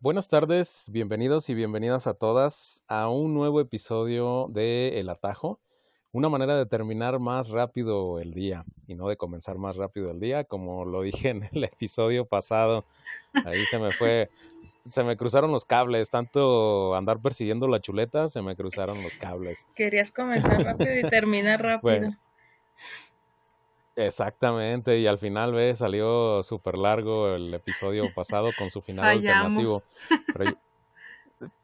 Buenas tardes, bienvenidos y bienvenidas a todas a un nuevo episodio de El Atajo, una manera de terminar más rápido el día y no de comenzar más rápido el día, como lo dije en el episodio pasado. Ahí se me fue, se me cruzaron los cables, tanto andar persiguiendo la chuleta, se me cruzaron los cables. Querías comenzar rápido y terminar rápido. Exactamente, y al final, ve, salió súper largo el episodio pasado con su final alternativo.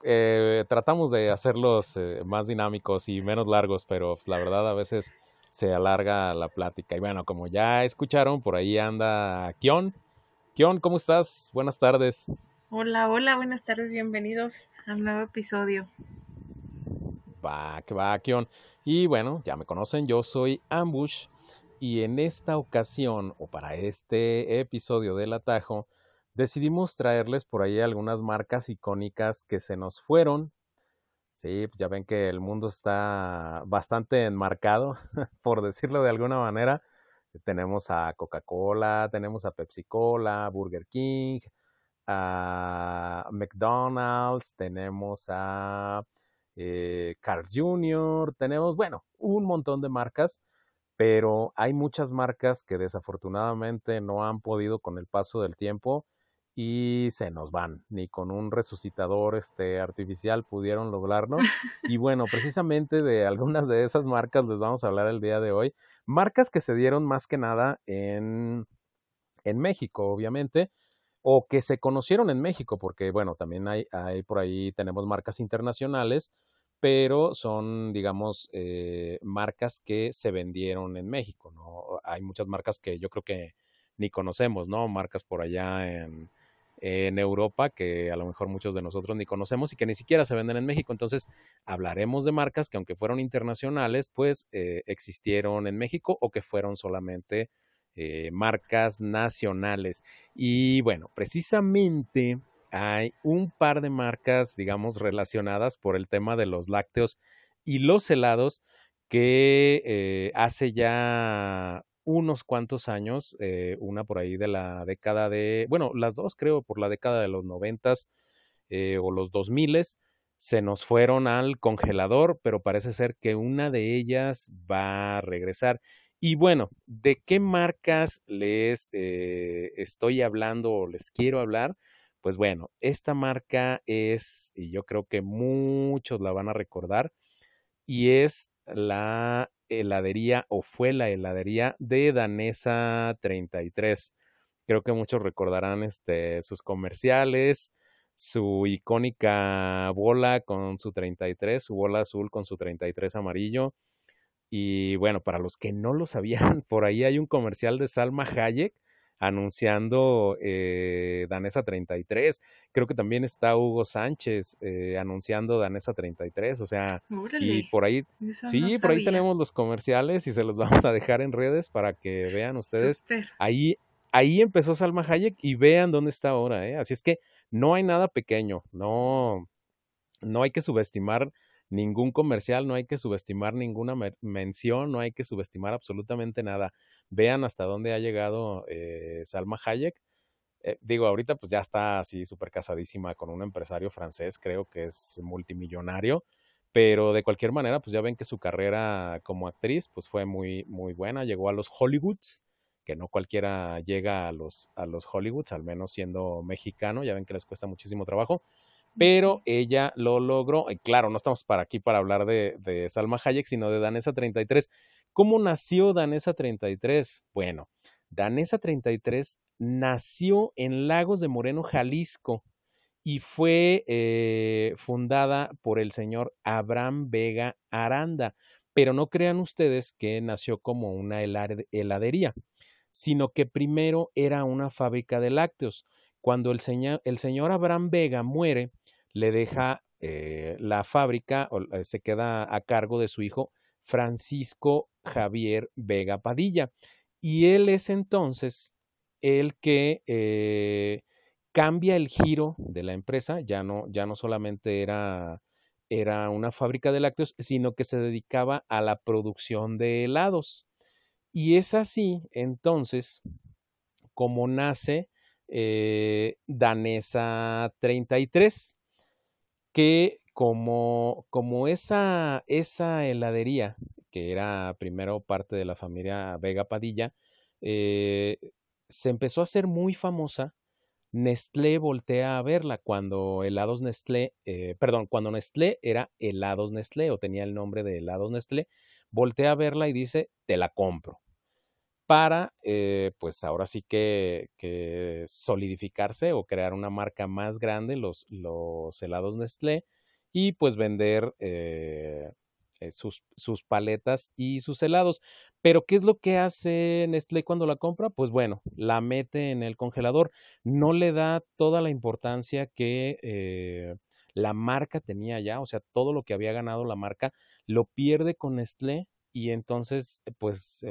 Eh, tratamos de hacerlos eh, más dinámicos y menos largos, pero pues, la verdad a veces se alarga la plática. Y bueno, como ya escucharon, por ahí anda Kion. Kion, ¿cómo estás? Buenas tardes. Hola, hola, buenas tardes, bienvenidos al nuevo episodio. Va, que va, Kion. Y bueno, ya me conocen, yo soy Ambush y en esta ocasión, o para este episodio del atajo, decidimos traerles por ahí algunas marcas icónicas que se nos fueron. Sí, ya ven que el mundo está bastante enmarcado, por decirlo de alguna manera. Tenemos a Coca-Cola, tenemos a Pepsi-Cola, Burger King, a McDonald's, tenemos a eh, Carl Jr., tenemos, bueno, un montón de marcas pero hay muchas marcas que desafortunadamente no han podido con el paso del tiempo y se nos van. Ni con un resucitador este, artificial pudieron lograrlo. Y bueno, precisamente de algunas de esas marcas les vamos a hablar el día de hoy. Marcas que se dieron más que nada en, en México, obviamente, o que se conocieron en México, porque bueno, también hay, hay por ahí, tenemos marcas internacionales pero son, digamos, eh, marcas que se vendieron en México, ¿no? Hay muchas marcas que yo creo que ni conocemos, ¿no? Marcas por allá en, Europa que a lo mejor muchos de nosotros ni conocemos y que ni siquiera se venden en México. Entonces, hablaremos de marcas que aunque fueron internacionales, pues eh, existieron en México o que fueron solamente eh, marcas nacionales. Y bueno, precisamente hay un par de marcas, digamos, relacionadas por el tema de los lácteos y los helados que eh, hace ya unos cuantos años, eh, una por ahí de la década de, bueno, las dos creo por la década de los noventas eh, o los dos miles, se nos fueron al congelador, pero parece ser que una de ellas va a regresar. Y bueno, ¿de qué marcas les estoy hablando o les quiero hablar? Pues bueno, esta marca es, y yo creo que muchos la van a recordar, y es la heladería o fue la heladería de Danesa 33. Creo que muchos recordarán este, sus comerciales, su icónica bola con su 33, su bola azul con su 33 amarillo. Y bueno, para los que no lo sabían, por ahí hay un comercial de Salma Hayek anunciando eh, Danesa 33. Creo que también está Hugo Sánchez eh, anunciando Danesa 33. O sea, y por ahí, sí, por ahí tenemos los comerciales y se los vamos a dejar en redes para que vean ustedes. Ahí, ahí empezó Salma Hayek y vean dónde está ahora. ¿eh? Así es que no hay nada pequeño, no, no hay que subestimar ningún comercial, no hay que subestimar ninguna mención, no hay que subestimar absolutamente nada. Vean hasta dónde ha llegado eh, Salma Hayek. Eh, digo, ahorita pues ya está así súper casadísima con un empresario francés, creo que es multimillonario, pero de cualquier manera pues ya ven que su carrera como actriz pues fue muy, muy buena, llegó a los Hollywoods, que no cualquiera llega a los, a los Hollywoods, al menos siendo mexicano, ya ven que les cuesta muchísimo trabajo pero ella lo logró. Y claro, no estamos para aquí para hablar de, Salma Hayek, sino de Danesa 33. ¿Cómo nació Danesa 33? Bueno, Danesa 33 nació en Lagos de Moreno, Jalisco, y fue eh, fundada por el señor Abraham Vega Aranda. Pero no crean ustedes que nació como una heladería, sino que primero era una fábrica de lácteos. Cuando el señor, el señor Abraham Vega muere, le deja eh, la fábrica, o, eh, se queda a cargo de su hijo Francisco Javier Vega Padilla. Y él es entonces el que eh, cambia el giro de la empresa, ya no, ya no solamente era, era una fábrica de lácteos, sino que se dedicaba a la producción de helados. Y es así, entonces, como nace eh, Danesa 33, que como, como esa, esa heladería, que era primero parte de la familia Vega Padilla, eh, se empezó a hacer muy famosa Nestlé voltea a verla cuando helados Nestlé, eh, perdón, cuando Nestlé era helados Nestlé o tenía el nombre de helados Nestlé, voltea a verla y dice, te la compro. Para, eh, pues ahora sí que, solidificarse o crear una marca más grande, los, los helados Nestlé, y pues vender eh, eh, sus, sus, paletas y sus helados. Pero, ¿qué es lo que hace Nestlé cuando la compra? Pues bueno, la mete en el congelador. No le da toda la importancia que la marca tenía ya, o sea, todo lo que había ganado la marca, lo pierde con Nestlé y entonces, pues,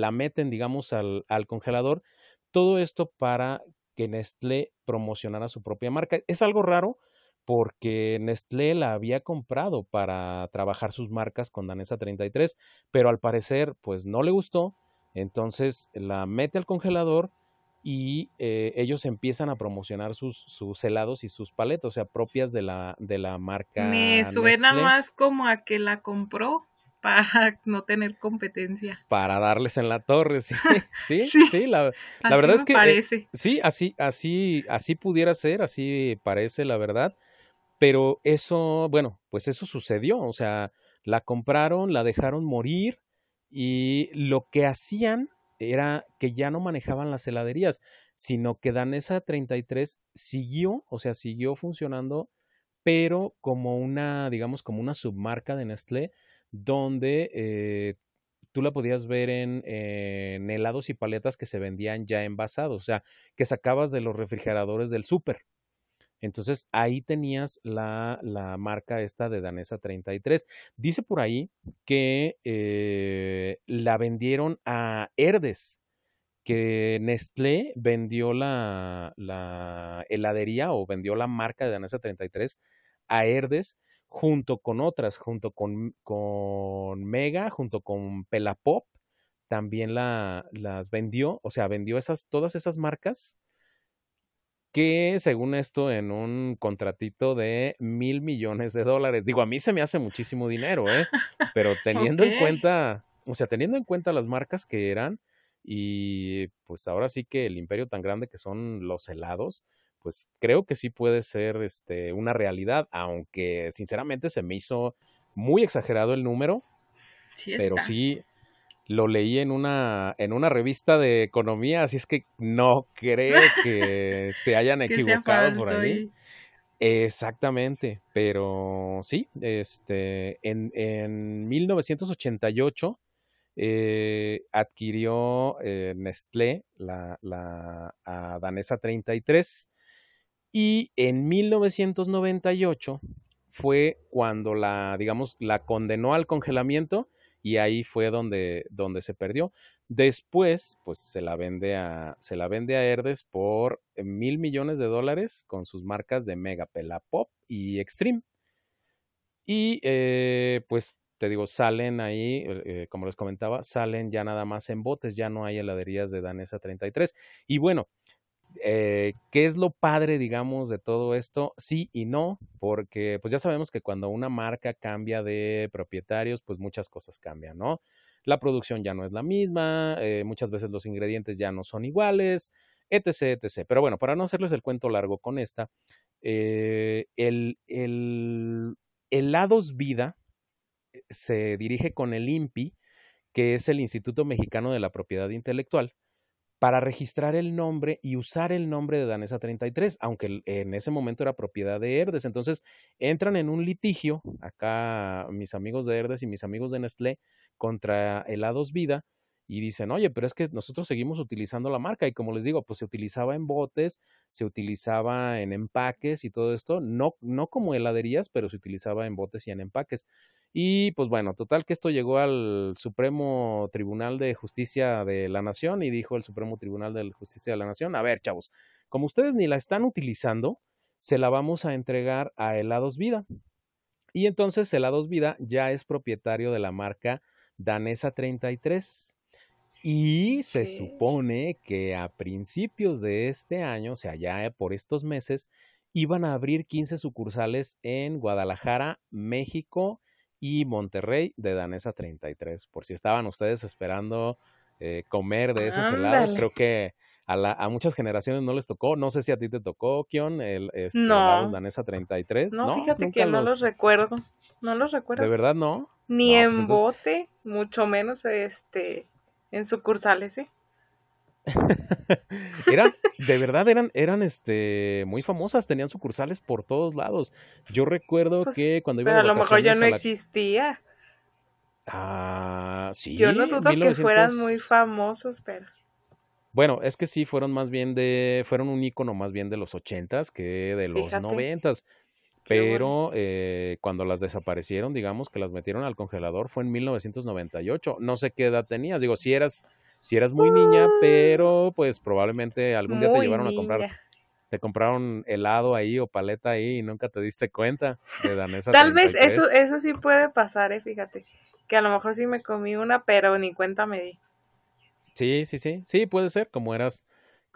la meten, digamos, al, al congelador. Todo esto para que Nestlé promocionara su propia marca. Es algo raro porque Nestlé la había comprado para trabajar sus marcas con Danesa 33, pero al parecer pues no le gustó, entonces la mete al congelador y eh, ellos empiezan a promocionar sus, sus, helados y sus paletas, o sea, propias de la, de la marca. Me suena más como a que la compró para no tener competencia. Para darles en la torre, sí, sí, sí, la, verdad es que eh, sí, así, así, así pudiera ser, así parece la verdad. Pero eso, bueno, pues eso sucedió, o sea, la compraron, la dejaron morir y lo que hacían era que ya no manejaban las heladerías, sino que Danesa 33 siguió, o sea, siguió funcionando, pero como una, digamos, como una submarca de Nestlé, donde eh, tú la podías ver en, helados y paletas que se vendían ya envasados, o sea, que sacabas de los refrigeradores del súper. Entonces ahí tenías la, marca esta de Danesa 33. Dice por ahí que eh, la vendieron a Herdes, que Nestlé vendió la, heladería o vendió la marca de Danesa 33 a Herdes junto con otras, junto con, con Mega, junto con Pelapop, también la, las vendió, o sea, vendió esas, todas esas marcas que según esto en un contratito de mil millones de dólares. Digo, a mí se me hace muchísimo dinero, ¿eh? Pero teniendo en cuenta, o sea, teniendo en cuenta las marcas que eran y pues ahora sí que el imperio tan grande que son los helados, pues creo que sí puede ser este, una realidad, aunque sinceramente se me hizo muy exagerado el número, pero sí, lo leí en una, en una revista de economía, así es que no creo que se hayan equivocado por ahí. Exactamente, pero sí, este, en, en 1988 eh, adquirió eh, Nestlé la, la danesa 33 y en 1998 fue cuando la, digamos, la condenó al congelamiento y ahí fue donde, donde se perdió. Después, pues se la vende a, se la vende a Herdes por mil millones de dólares con sus marcas de Mega Pela Pop y Extreme. Y eh, pues te digo, salen ahí, eh, como les comentaba, salen ya nada más en botes, ya no hay heladerías de Danesa 33. Y bueno, eh, ¿Qué es lo padre, digamos, de todo esto? Sí y no, porque pues ya sabemos que cuando una marca cambia de propietarios, pues muchas cosas cambian, ¿no? La producción ya no es la misma, eh, muchas veces los ingredientes ya no son iguales, etc., etc. Pero bueno, para no hacerles el cuento largo con esta, eh, el, el Helados Vida se dirige con el INPI, que es el Instituto Mexicano de la Propiedad Intelectual, para registrar el nombre y usar el nombre de Danesa 33, aunque en ese momento era propiedad de Herdes. Entonces entran en un litigio, acá mis amigos de Herdes y mis amigos de Nestlé, contra Helados Vida, y dicen, oye, pero es que nosotros seguimos utilizando la marca y como les digo, pues se utilizaba en botes, se utilizaba en empaques y todo esto, no, no como heladerías, pero se utilizaba en botes y en empaques. Y pues bueno, total que esto llegó al Supremo Tribunal de Justicia de la Nación y dijo el Supremo Tribunal de Justicia de la Nación, a ver, chavos, como ustedes ni la están utilizando, se la vamos a entregar a Helados Vida. Y entonces Helados Vida ya es propietario de la marca Danesa 33 Y se supone que a principios de este año, o sea, ya por estos meses, iban a abrir 15 sucursales en Guadalajara, México y Monterrey de Danesa 33. Por si estaban ustedes esperando eh, comer de esos helados, creo que a, muchas generaciones no les tocó. No sé si a ti te tocó, Kion, el este, helados Danesa 33. No, fíjate que no los... recuerdo. No los recuerdo. ¿De verdad no? Ni pues en bote, mucho menos este en sucursales, ¿eh? eran, de verdad, eran, eran este muy famosas, tenían sucursales por todos lados. Yo recuerdo pues, que cuando iba Pero a, lo mejor ya no existía. Ah, sí. Yo no dudo que fueran muy famosos, pero. Bueno, es que sí, fueron más bien de, fueron un icono más bien de los ochentas que de los noventas. Pero eh, cuando las desaparecieron, digamos que las metieron al congelador, fue en 1998. No sé qué edad tenías. Digo, si eras, si eras muy niña, ah. pero pues probablemente algún día te llevaron a comprar. Te compraron helado ahí o paleta ahí y nunca te diste cuenta de Danesa. Tal vez eso, eso sí puede pasar, eh, fíjate. Que a lo mejor sí me comí una, pero ni cuenta me di. Sí, sí, sí. Sí, puede ser, como eras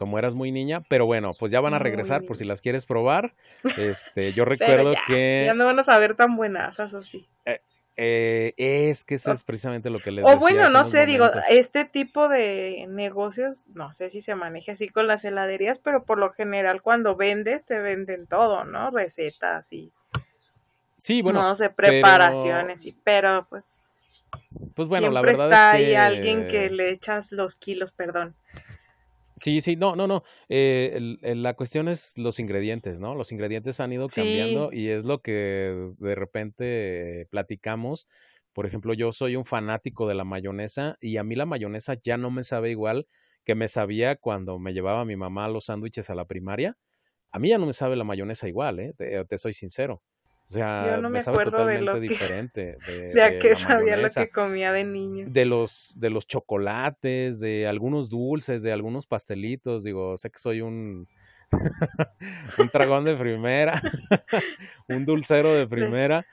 como eras muy niña, pero bueno, pues ya van a regresar por si las quieres probar. Este, yo recuerdo que ya no van a saber tan buenas, eso sí. Eh, eh, es que eso es precisamente lo que les O bueno, no sé, digo, este tipo de negocios, no sé si se maneja así con las heladerías, pero por lo general cuando vendes te venden todo, ¿no? Recetas y Sí, bueno, no sé, preparaciones y pero pues pues bueno, la verdad está es que... ahí alguien que le echas los kilos, perdón. Sí, sí, no, no, no. Eh, la cuestión es los ingredientes, ¿no? Los ingredientes han ido cambiando y es lo que de repente platicamos. Por ejemplo, yo soy un fanático de la mayonesa y a mí la mayonesa ya no me sabe igual que me sabía cuando me llevaba mi mamá los sándwiches a la primaria. A mí ya no me sabe la mayonesa igual, ¿eh? te soy sincero. O sea, no me, sabe totalmente diferente. De, a qué sabía lo que comía de niño. De los, de los chocolates, de algunos dulces, de algunos pastelitos. Digo, sé que soy un, un dragón de primera, un dulcero de primera.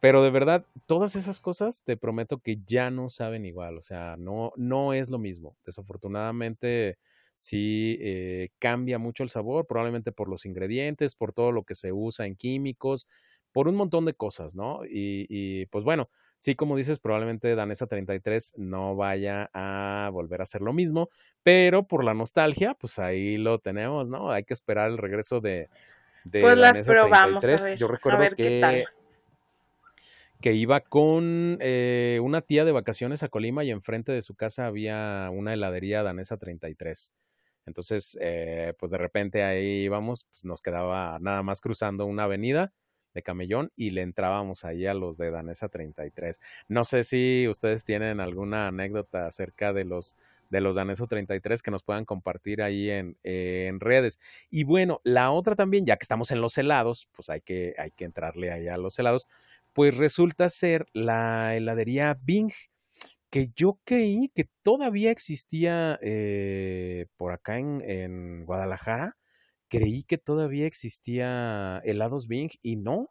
Pero de verdad, todas esas cosas te prometo que ya no saben igual. O sea, no, no es lo mismo. Desafortunadamente, sí eh, cambia mucho el sabor, probablemente por los ingredientes, por todo lo que se usa en químicos por un montón de cosas, ¿no? Y, pues bueno, sí, como dices, probablemente Danesa 33 no vaya a volver a hacer lo mismo, pero por la nostalgia, pues ahí lo tenemos, ¿no? Hay que esperar el regreso de, de pues las probamos, 33. Yo recuerdo que que iba con eh, una tía de vacaciones a Colima y enfrente de su casa había una heladería danesa 33. Entonces, eh, pues de repente ahí íbamos, pues nos quedaba nada más cruzando una avenida de Camellón y le entrábamos ahí a los de Danesa 33. No sé si ustedes tienen alguna anécdota acerca de los de los Daneso 33 que nos puedan compartir ahí en, en, redes. Y bueno, la otra también, ya que estamos en los helados, pues hay que, hay que entrarle ahí a los helados, pues resulta ser la heladería Bing, que yo creí que todavía existía eh, por acá en, en Guadalajara, creí que todavía existía helados Bing y no,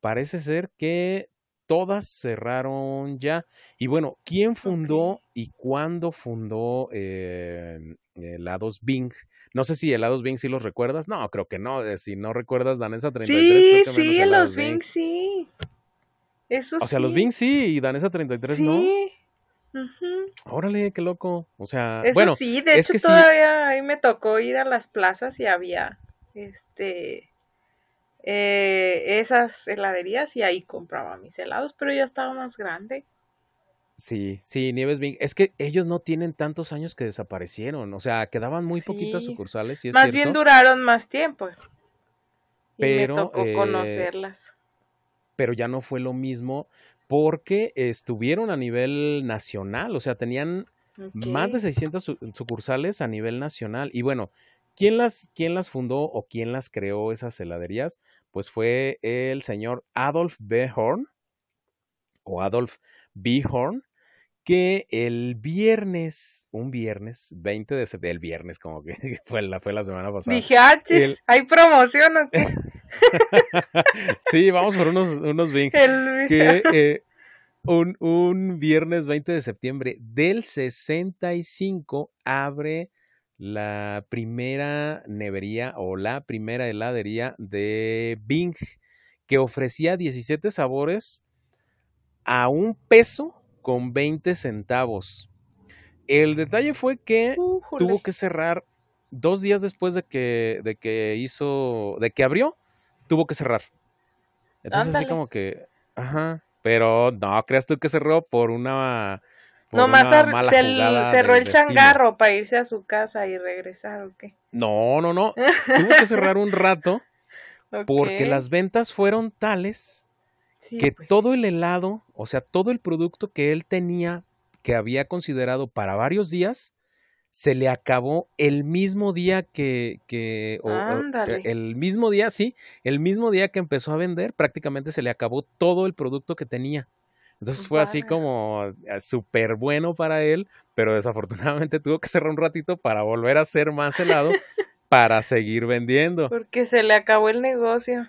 parece ser que todas cerraron ya. Y bueno, ¿quién fundó y cuándo fundó eh, helados Bing? No sé si helados Bing sí los recuerdas. No, creo que no. Eh, si no recuerdas Danesa 33. Sí, creo que sí, helados Bing, sí. Eso o sea, los Bing sí y Danesa 33 no. Órale, qué loco. O sea, Eso bueno, sí, de hecho todavía ahí me tocó ir a las plazas y había este eh, esas heladerías y ahí compraba mis helados, pero ya estaba más grande. Sí, sí, Nieves Bing. Es que ellos no tienen tantos años que desaparecieron. O sea, quedaban muy poquitas sucursales. más bien duraron más tiempo. pero, me tocó eh, conocerlas. Pero ya no fue lo mismo porque estuvieron a nivel nacional, o sea, tenían más de 600 sucursales a nivel nacional. Y bueno, ¿quién las, ¿quién las fundó o quién las creó esas heladerías? Pues fue el señor Adolf B. Horn o Adolf B. Horn, que el viernes, un viernes, 20 de septiembre, el viernes como que fue la, fue la semana pasada. Dije, ah, ¿hay promoción o qué? sí, vamos por unos, unos Bing. Que, eh, un, un viernes 20 de septiembre del 65 abre la primera nevería o la primera heladería de Bing que ofrecía 17 sabores a un peso con 20 centavos. El detalle fue que tuvo que cerrar dos días después de que, de que hizo, de que abrió, tuvo que cerrar. Entonces así como que, ajá, pero no, creas tú que cerró por una, por Nomás una cer- mala se jugada cerró el destino. changarro para irse a su casa y regresar, ¿o qué? No, no, no, tuvo que cerrar un rato porque las ventas fueron tales Sí, que pues, todo el helado, o sea, todo el producto que él tenía, que había considerado para varios días, se le acabó el mismo día que, que o- eh, el mismo día, sí, el mismo día que empezó a vender, prácticamente se le acabó todo el producto que tenía. Entonces fue así como eh, súper bueno para él, pero desafortunadamente tuvo que cerrar un ratito para volver a hacer más helado para seguir vendiendo. Porque se le acabó el negocio.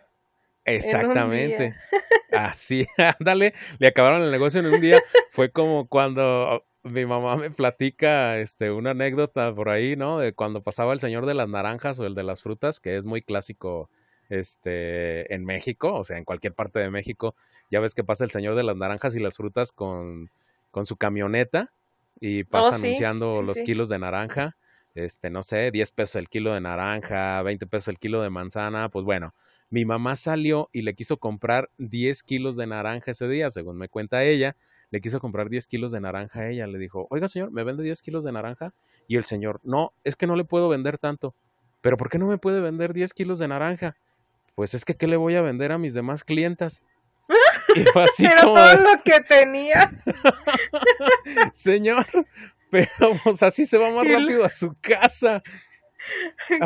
Exactamente. Así, ándale, le acabaron el negocio en un día. Fue como cuando mi mamá me platica este, una anécdota por ahí, ¿no? De cuando pasaba el señor de las naranjas o el de las frutas, que es muy clásico este, en México, o sea, en cualquier parte de México. Ya ves que pasa el señor de las naranjas y las frutas con, con su camioneta y pasa Oh, sí, anunciando sí, los sí. kilos de naranja. Este, no sé, 10 pesos el kilo de naranja, 20 pesos el kilo de manzana, pues bueno, mi mamá salió y le quiso comprar 10 kilos de naranja ese día, según me cuenta ella. Le quiso comprar 10 kilos de naranja a ella. Le dijo, oiga señor, ¿me vende 10 kilos de naranja? Y el señor, no, es que no le puedo vender tanto. ¿Pero por qué no me puede vender 10 kilos de naranja? Pues es que, ¿qué le voy a vender a mis demás clientas? Y fue así Pero como, todo lo que tenía. señor, pero pues así se va más Y lo- rápido a su casa.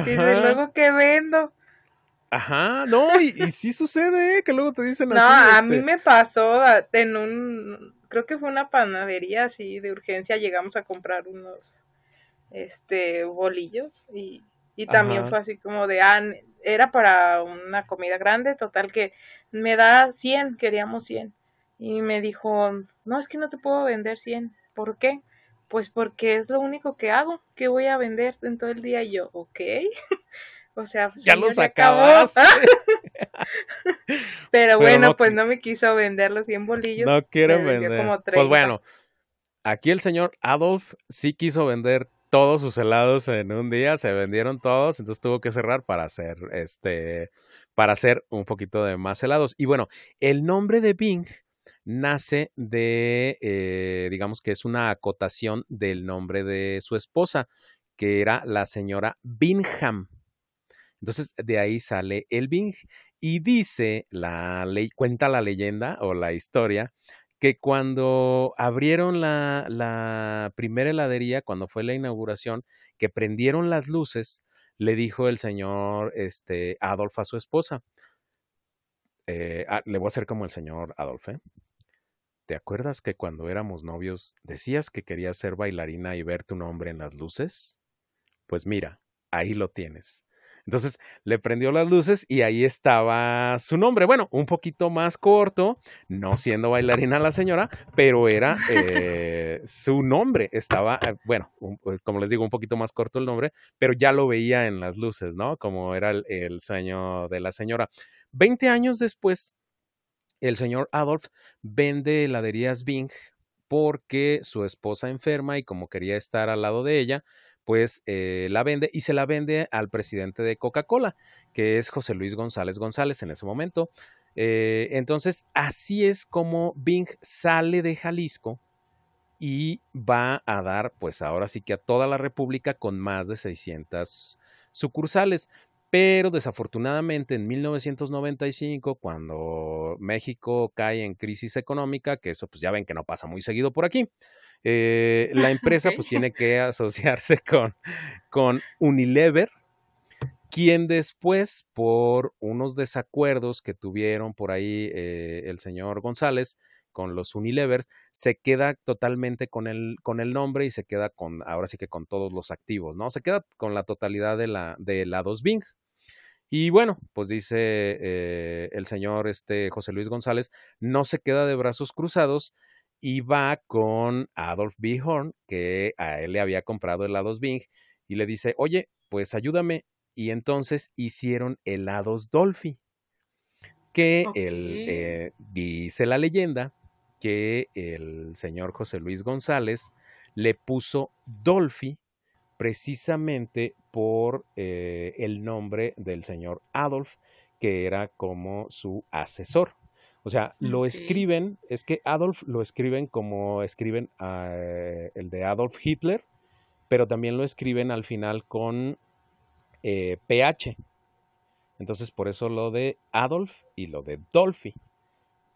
Y luego que vendo. Ajá, no, y, y sí sucede, ¿eh? que luego te dicen No, así. a este, mí me pasó en un, creo que fue una panadería así de urgencia, llegamos a comprar unos, este, bolillos y, y también Ajá. fue así como de, ah, era para una comida grande, total que me da 100, queríamos 100. Y me dijo, no, es que no te puedo vender 100. ¿Por qué? Pues porque es lo único que hago, que voy a vender en todo el día. Y yo, ok. o sea, Ya señor, los acabaste. Pero Pero bueno, no pues no me quiso vender los 100 bolillos. No vendió vender. como Pues 30. bueno, aquí el señor Adolf sí quiso vender todos sus helados en un día, se vendieron todos, entonces tuvo que cerrar para hacer este para hacer un poquito de más helados. Y bueno, el nombre de Bing nace de, eh, digamos que es una acotación del nombre de su esposa, que era la señora Bingham. Entonces, de ahí sale el Bing. Y dice la ley, cuenta la leyenda o la historia que cuando abrieron la, primera heladería, cuando fue la inauguración, que prendieron las luces, le dijo el señor este, Adolf a su esposa. eh, ah, le voy a hacer como el señor Adolf, ¿eh? ¿Te acuerdas que cuando éramos novios decías que querías ser bailarina y ver tu nombre en las luces? Pues mira, ahí lo tienes. Entonces le prendió las luces y ahí estaba su nombre. Bueno, un poquito más corto, no siendo bailarina la señora, pero era eh, su nombre. Estaba, eh, bueno, eh, como les digo, un poquito más corto el nombre, pero ya lo veía en las luces, ¿no? Como era el, el sueño de la señora. Veinte años después, el señor Adolf vende heladerías Bing porque su esposa enferma y como quería estar al lado de ella, pues eh, la vende y se la vende al presidente de Coca-Cola, que es José Luis González González en ese momento. Eh, entonces, así es como Bing sale de Jalisco y va a dar, pues ahora sí que a toda la República con más de 600 sucursales. Pero desafortunadamente en 1995, cuando México cae en crisis económica, que eso pues ya ven que no pasa muy seguido por aquí, eh, la empresa pues tiene que asociarse con, con Unilever, quien después, por unos desacuerdos que tuvieron por ahí eh, el señor González con los Unilevers, se queda totalmente con el, con el nombre y se queda con, ahora sí que con todos los activos, ¿no? Se queda con la totalidad de la, de la 2 Bing. Y bueno, pues dice eh, el señor este, José Luis González, no se queda de brazos cruzados y va con Adolf B. Horn, que a él le había comprado helados Bing, y le dice, oye, pues ayúdame. Y entonces hicieron helados Dolphy, que el, eh, dice la leyenda que el señor José Luis González le puso Dolphy precisamente por eh, el nombre del señor Adolf, que era como su asesor. O sea, lo escriben, es que Adolf lo escriben como escriben eh, el de Adolf Hitler, pero también lo escriben al final con eh, PH. Entonces, por eso lo de Adolf y lo de Dolphy.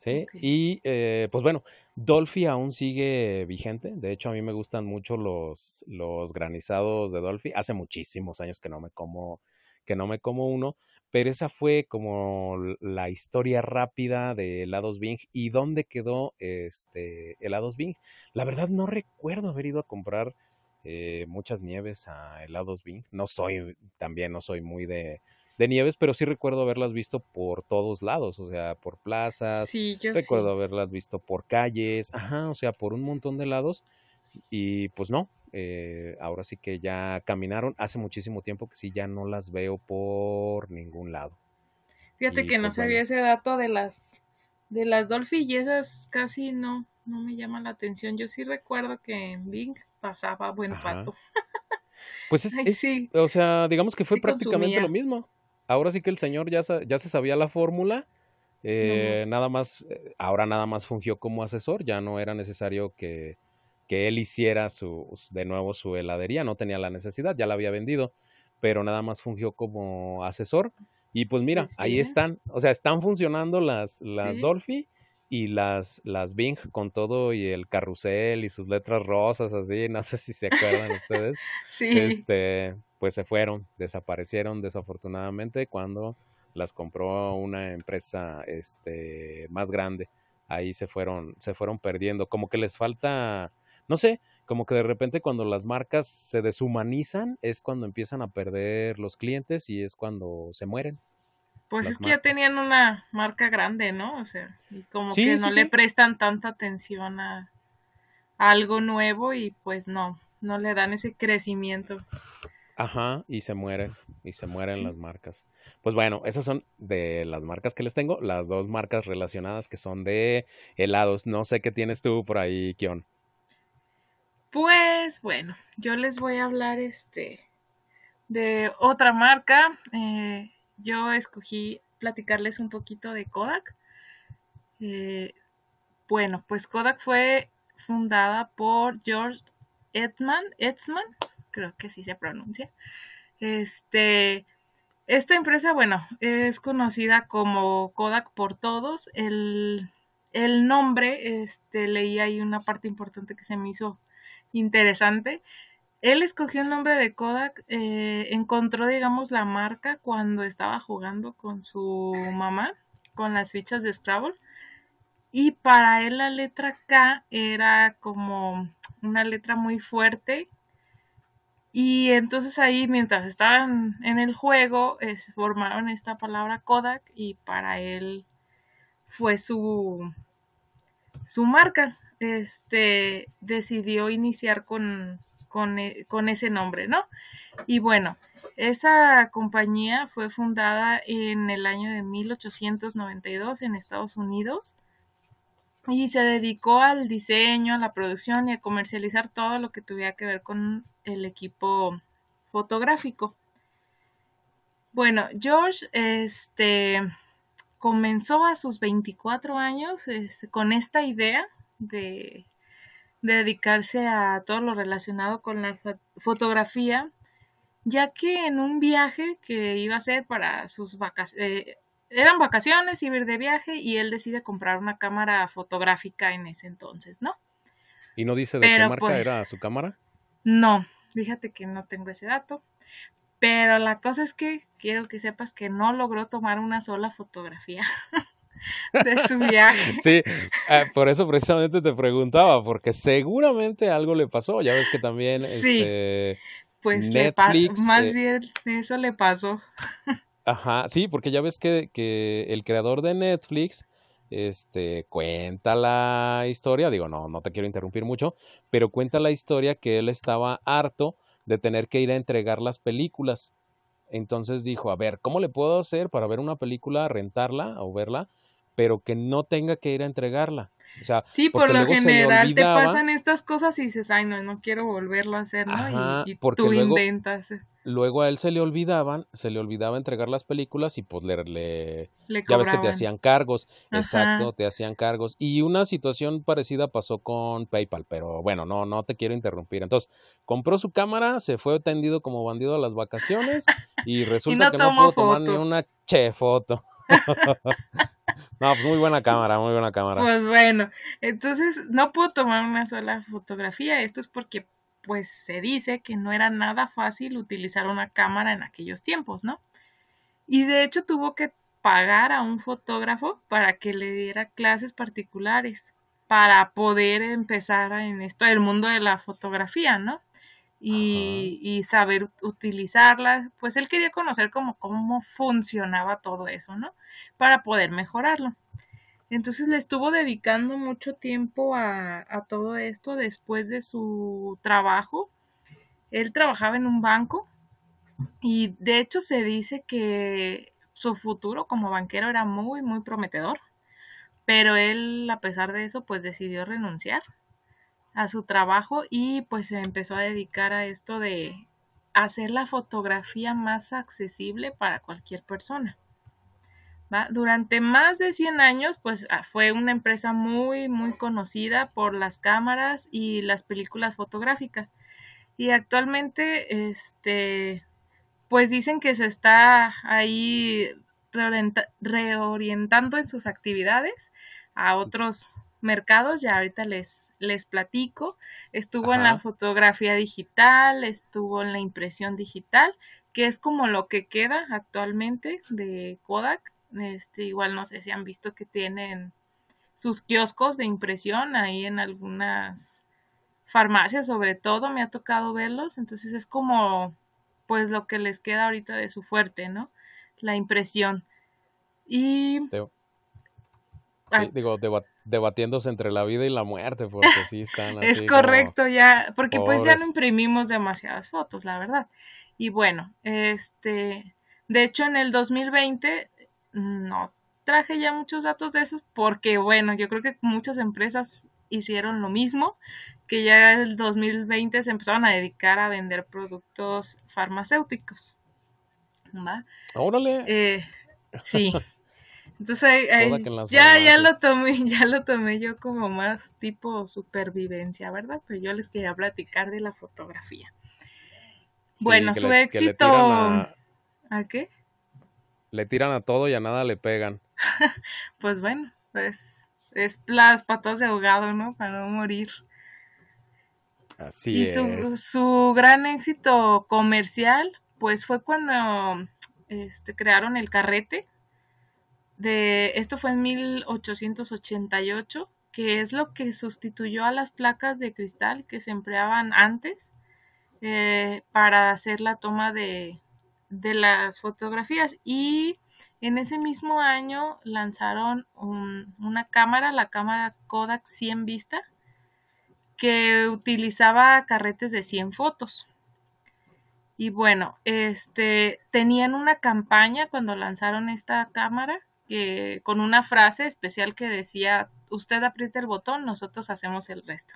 ¿Sí? Y eh, pues bueno, Dolphy aún sigue vigente. De hecho, a mí me gustan mucho los, los granizados de Dolphy. Hace muchísimos años que no me como, que no me como uno, pero esa fue como la historia rápida de helados Bing y dónde quedó este helados Bing. La verdad no recuerdo haber ido a comprar eh, muchas nieves a helados Bing. No soy, también no soy muy de, de nieves, pero sí recuerdo haberlas visto por todos lados, o sea, por plazas, sí, yo recuerdo haberlas visto por calles, ajá, o sea, por un montón de lados. Y pues no, eh, ahora sí que ya caminaron. Hace muchísimo tiempo que sí ya no las veo por ningún lado. Fíjate que no pues, sabía ese dato de las de las Dolphy y esas casi no, no me llama la atención. Yo sí recuerdo que en Bing pasaba buen pato. Pues es, sí. o sea, digamos que fue prácticamente lo mismo. Ahora sí que el señor ya, ya se sabía la fórmula, eh, nada más, eh, ahora nada más fungió como asesor, ya no era necesario que, que él hiciera su, de nuevo su heladería, no tenía la necesidad, ya la había vendido, pero nada más fungió como asesor. Y pues mira, pues ahí están, o sea, están funcionando las, las Dolphy y las, las Bing con todo y el carrusel y sus letras rosas así, no sé si se acuerdan ustedes. Sí. Este, pues se fueron, desaparecieron desafortunadamente cuando las compró una empresa este, más grande. Ahí se fueron, se fueron perdiendo, como que les falta, no sé, como que de repente cuando las marcas se deshumanizan es cuando empiezan a perder los clientes y es cuando se mueren. Pues es que ya tenían una marca grande, ¿no? O sea, y como que no le prestan tanta atención a, algo nuevo y pues no, no le dan ese crecimiento. Ajá, y se mueren, y se mueren las marcas. Pues bueno, esas son de las marcas que les tengo, las dos marcas relacionadas que son de helados. No sé qué tienes tú por ahí, Kion. Pues bueno, yo les voy a hablar este de otra marca. Eh, yo escogí platicarles un poquito de Kodak. Eh, bueno, pues Kodak fue fundada por George Edman, Edsman, creo que sí se pronuncia. Este, esta empresa, bueno, es conocida como Kodak por todos. El, el nombre, este, leí ahí una parte importante que se me hizo interesante. Él escogió el nombre de Kodak, eh, encontró, digamos, la marca cuando estaba jugando con su mamá, con las fichas de Scrabble. Y para él la letra K era como una letra muy fuerte. Y entonces ahí, mientras estaban en el juego, formaron esta palabra Kodak y para él fue su, su marca este, decidió iniciar con, e, con, ese nombre, ¿no? Y bueno, esa compañía fue fundada en el año de 1892 en Estados Unidos y se dedicó al diseño, a la producción y a comercializar todo lo que tuviera que ver con el equipo fotográfico. Bueno, George este, comenzó a sus 24 años este, con esta idea de, dedicarse a todo lo relacionado con la fotografía, ya que en un viaje que iba a hacer para sus vacaciones, eh, eran vacaciones, iba a ir de viaje y él decide comprar una cámara fotográfica en ese entonces, ¿no? ¿Y no dice de qué marca pues, era su cámara? No, fíjate que no tengo ese dato. Pero la cosa es que quiero que sepas que no logró tomar una sola fotografía. de su viaje. Sí, ah, por eso precisamente te preguntaba, porque seguramente algo le pasó. Ya ves que también este, pues Netflix. más eh bien eso le pasó. Ajá, sí, porque ya ves que, que el creador de Netflix este, cuenta la historia, digo, no, no te quiero interrumpir mucho, pero cuenta la historia que él estaba harto de tener que ir a entregar las películas. Entonces dijo, a ver, ¿cómo le puedo hacer para ver una película, rentarla o verla, pero que no tenga que ir a entregarla? O sea, sí, por lo general te pasan estas cosas y dices, ay, no, no quiero volverlo a hacer, ¿no? y, tú inventas. Luego a él se le olvidaban, se le olvidaba entregar las películas y pues le, le, ya ves que te hacían cargos, exacto, te hacían cargos. Y una situación parecida pasó con PayPal, pero bueno, no, no te quiero interrumpir. Entonces, compró su cámara, se fue tendido como bandido a las vacaciones y resulta que no pudo tomar ni una che foto. no, pues muy buena cámara, muy buena cámara. Pues bueno, entonces no puedo tomar una sola fotografía. Esto es porque pues se dice que no era nada fácil utilizar una cámara en aquellos tiempos, ¿no? Y de hecho tuvo que pagar a un fotógrafo para que le diera clases particulares para poder empezar en esto del mundo de la fotografía, ¿no? Y, saber utilizarlas, pues él quería conocer cómo, cómo funcionaba todo eso, ¿no? Para poder mejorarlo. Entonces le estuvo dedicando mucho tiempo a, todo esto después de su trabajo. Él trabajaba en un banco y de hecho se dice que su futuro como banquero era muy, muy prometedor. Pero él, a pesar de eso, pues decidió renunciar a su trabajo y pues se empezó a dedicar a esto de hacer la fotografía más accesible para cualquier persona. Durante más de 100 años, pues ah, fue una empresa muy, muy conocida por las cámaras y las películas fotográficas. Y actualmente, este, pues dicen que se está ahí reorientando en sus actividades a otros mercados, ya ahorita les, les platico. Estuvo en la fotografía digital, estuvo en la impresión digital, que es como lo que queda actualmente de Kodak este, igual no sé si han visto que tienen sus kioscos de impresión ahí en algunas farmacias, sobre todo me ha tocado verlos, entonces es como pues lo que les queda ahorita de su fuerte, ¿no? La impresión. Y Sí, digo, debatiéndose entre la vida y la muerte, porque sí están así. es correcto, ya, porque pues ya no imprimimos demasiadas fotos, la verdad. Y bueno, este, de hecho en el 2020 no traje ya muchos datos de esos porque, bueno, yo creo que muchas empresas hicieron lo mismo, que ya en el 2020 se empezaron a dedicar a vender productos farmacéuticos. ¿Va? Órale. Eh, sí. Entonces ya, ya lo tomé, ya lo tomé yo como más tipo supervivencia, ¿verdad? Pero yo les quería platicar de la fotografía. bueno, su éxito. ¿A qué? le tiran a todo y a nada le pegan. pues bueno, pues es las patas de ahogado, ¿no? Para no morir. Así y Su, su gran éxito comercial, pues fue cuando este, crearon el carrete. De, esto fue en 1888, que es lo que sustituyó a las placas de cristal que se empleaban antes eh, para hacer la toma de, de las fotografías y en ese mismo año lanzaron una cámara, la cámara Kodak 100 Vista, que utilizaba carretes de 100 fotos. Y bueno, este tenían una campaña cuando lanzaron esta cámara que con una frase especial que decía, "Usted aprieta el botón, nosotros hacemos el resto."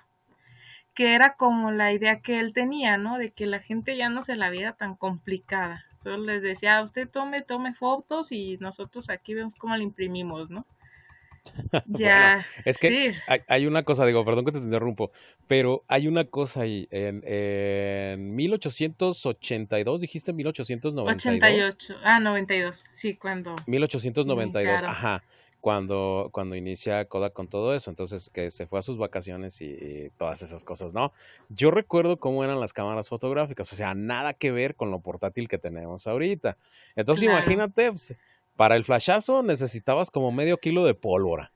Que era como la idea que él tenía, ¿no? De que la gente ya no se la viera tan complicada. Solo les decía, usted tome, tome fotos y nosotros aquí vemos cómo la imprimimos, ¿no? ya. es que hay, una cosa, digo, perdón que te interrumpo, pero hay una cosa ahí. En, en 1882, dijiste 1892. 88, ah, 92, sí, cuando. 1892, ajá cuando, cuando inicia Kodak con todo eso. Entonces, que se fue a sus vacaciones y, todas esas cosas, ¿no? Yo recuerdo cómo eran las cámaras fotográficas, o sea, nada que ver con lo portátil que tenemos ahorita. Entonces, imagínate, pues, para el flashazo necesitabas como medio kilo de pólvora.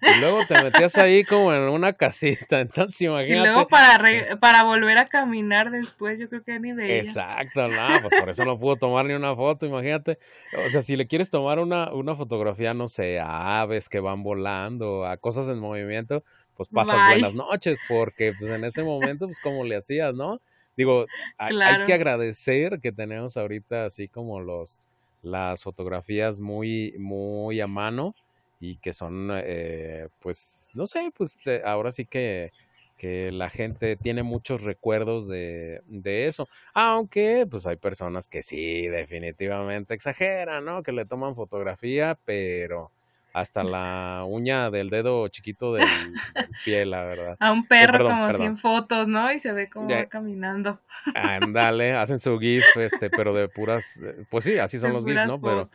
Y luego te metías ahí como en una casita, entonces imagínate. Y luego para, para volver a caminar después, yo creo que ni veía. Exacto, no, pues por eso no pudo tomar ni una foto, imagínate. O sea, si le quieres tomar una, una fotografía, no sé, a aves que van volando, a cosas en movimiento, pues pasas buenas noches, porque pues en ese momento, pues como le hacías, ¿no? Digo, hay, hay que agradecer que tenemos ahorita así como los las fotografías muy, muy a mano y que son, eh, pues, no sé, pues ahora sí que, que la gente tiene muchos recuerdos de, de, eso. Aunque, pues hay personas que sí, definitivamente exageran, ¿no? Que le toman fotografía, pero hasta la uña del dedo chiquito del, pie, la verdad. A un eh, perro como sin fotos, ¿no? Y se ve como va caminando. Ándale, hacen su GIF, este, pero de puras, eh, pues sí, así son los GIF, ¿no? Pero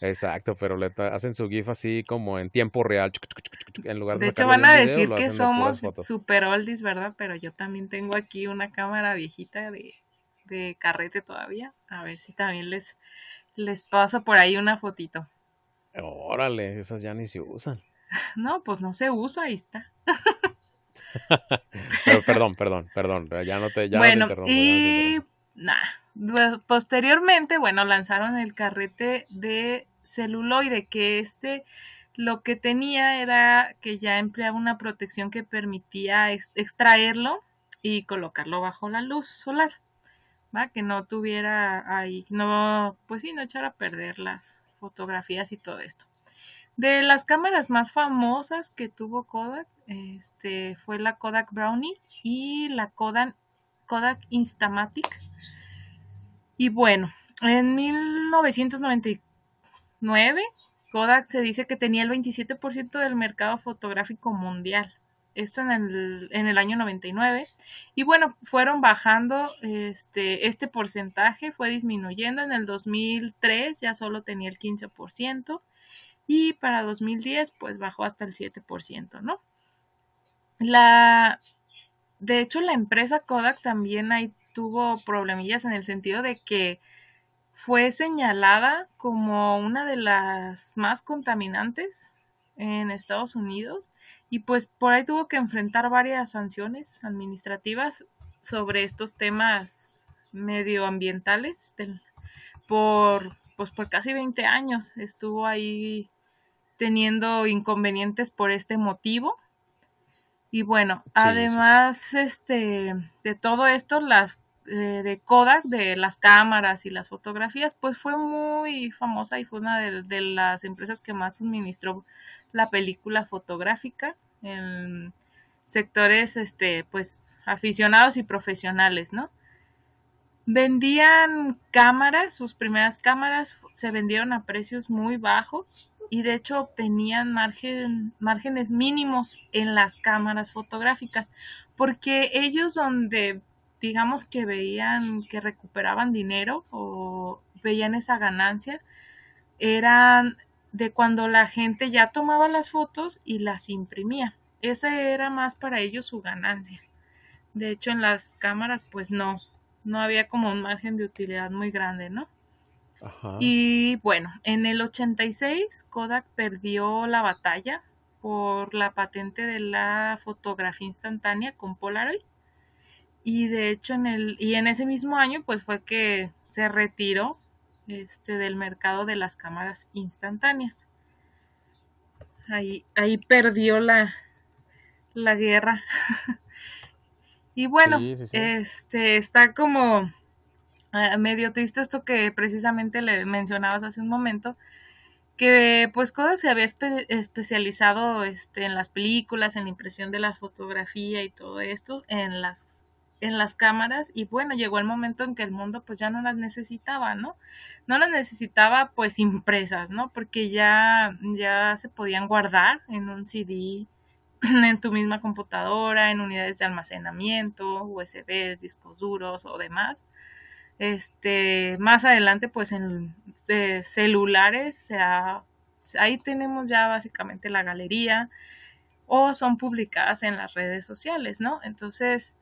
Exacto, pero le hacen su GIF así como en tiempo real. En lugar de, de hecho, van a decir que somos super oldies, ¿verdad? Pero yo también tengo aquí una cámara viejita de, de carrete todavía. A ver si también les, les paso por ahí una fotito. Órale, esas ya ni se usan. No, pues no se usa, ahí está. Pero perdón, perdón, perdón, ya no te, ya bueno, y nada, posteriormente, bueno, lanzaron el carrete de celuloide, que este lo que tenía era que ya empleaba una protección que permitía extraerlo y colocarlo bajo la luz solar, ¿va? Que no tuviera ahí, no, pues sí, no echara a perder las, fotografías y todo esto. De las cámaras más famosas que tuvo Kodak, este, fue la Kodak Brownie y la Kodak, Kodak Instamatic. Y bueno, en 1999, Kodak se dice que tenía el 27% del mercado fotográfico mundial esto en el, en el año 99. Y bueno, fueron bajando este, este porcentaje, fue disminuyendo. En el 2003 ya solo tenía el 15%. Y para 2010 pues bajó hasta el 7%, ¿no? La, de hecho, la empresa Kodak también ahí tuvo problemillas en el sentido de que fue señalada como una de las más contaminantes en Estados Unidos y pues por ahí tuvo que enfrentar varias sanciones administrativas sobre estos temas medioambientales por pues por casi 20 años. Estuvo ahí teniendo inconvenientes por este motivo. Y bueno además este de todo esto las eh, de Kodak de las cámaras y las fotografías pues fue muy famosa y fue una de las empresas que más suministró la película fotográfica en sectores este pues aficionados y profesionales, ¿no? Vendían cámaras, sus primeras cámaras se vendieron a precios muy bajos y de hecho obtenían margen, márgenes mínimos en las cámaras fotográficas porque ellos donde digamos que veían que recuperaban dinero o veían esa ganancia eran de cuando la gente ya tomaba las fotos y las imprimía. Esa era más para ellos su ganancia. De hecho, en las cámaras, pues no, no había como un margen de utilidad muy grande, ¿no? Ajá. Y bueno, en el 86 Kodak perdió la batalla por la patente de la fotografía instantánea con Polaroid. Y de hecho en el y en ese mismo año pues fue que se retiró este, del mercado de las cámaras instantáneas. Ahí, ahí perdió la, la guerra. y bueno, este está como ah, medio triste esto que precisamente le mencionabas hace un momento, que pues Kodak se había especializado este, en las películas, en la impresión de la fotografía y todo esto, en las en las cámaras y bueno, llegó el momento en que el mundo pues ya no las necesitaba, ¿no? No las necesitaba pues impresas, ¿no? Porque ya, ya se podían guardar en un CD, en tu misma computadora, en unidades de almacenamiento, USB, discos duros o demás. Este, más adelante pues en celulares, ahí tenemos ya básicamente la galería o son publicadas en las redes sociales, ¿no? Entonces,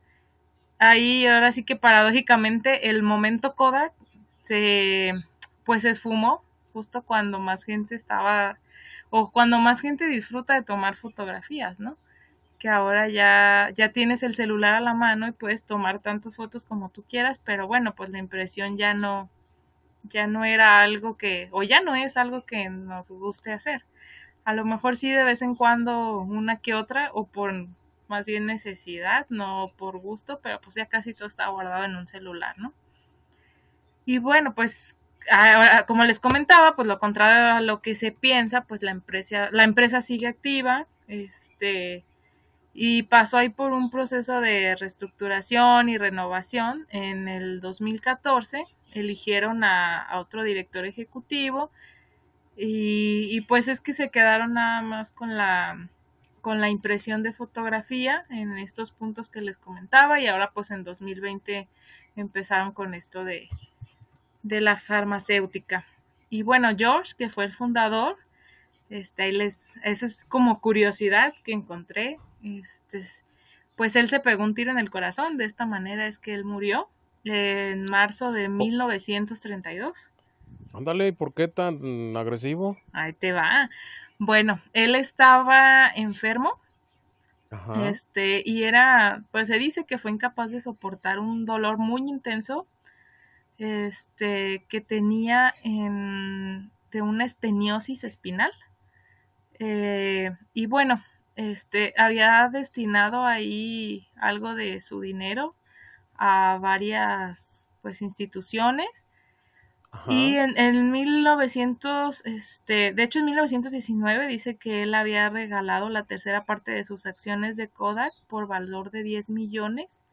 ahí ahora sí que paradójicamente el momento Kodak se pues esfumó justo cuando más gente estaba o cuando más gente disfruta de tomar fotografías, ¿no? Que ahora ya, ya tienes el celular a la mano y puedes tomar tantas fotos como tú quieras, pero bueno, pues la impresión ya no, ya no era algo que, o ya no es algo que nos guste hacer. A lo mejor sí de vez en cuando una que otra, o por más bien necesidad, no por gusto, pero pues ya casi todo está guardado en un celular, ¿no? Y bueno, pues como les comentaba, pues lo contrario a lo que se piensa, pues la empresa, la empresa sigue activa, este, y pasó ahí por un proceso de reestructuración y renovación. En el 2014 eligieron a, otro director ejecutivo y, pues es que se quedaron nada más con la con la impresión de fotografía en estos puntos que les comentaba y ahora pues en 2020 empezaron con esto de, de la farmacéutica. Y bueno, George, que fue el fundador, este, les, esa es como curiosidad que encontré, este, pues él se pegó un tiro en el corazón, de esta manera es que él murió en marzo de 1932. Ándale, ¿y por qué tan agresivo? Ahí te va. Bueno, él estaba enfermo. Este, y era, pues se dice que fue incapaz de soportar un dolor muy intenso este, que tenía en, de una esteniosis espinal. Eh, y bueno, este, había destinado ahí algo de su dinero a varias pues instituciones y en, en 1900 este de hecho en 1919 dice que él había regalado la tercera parte de sus acciones de Kodak por valor de 10 millones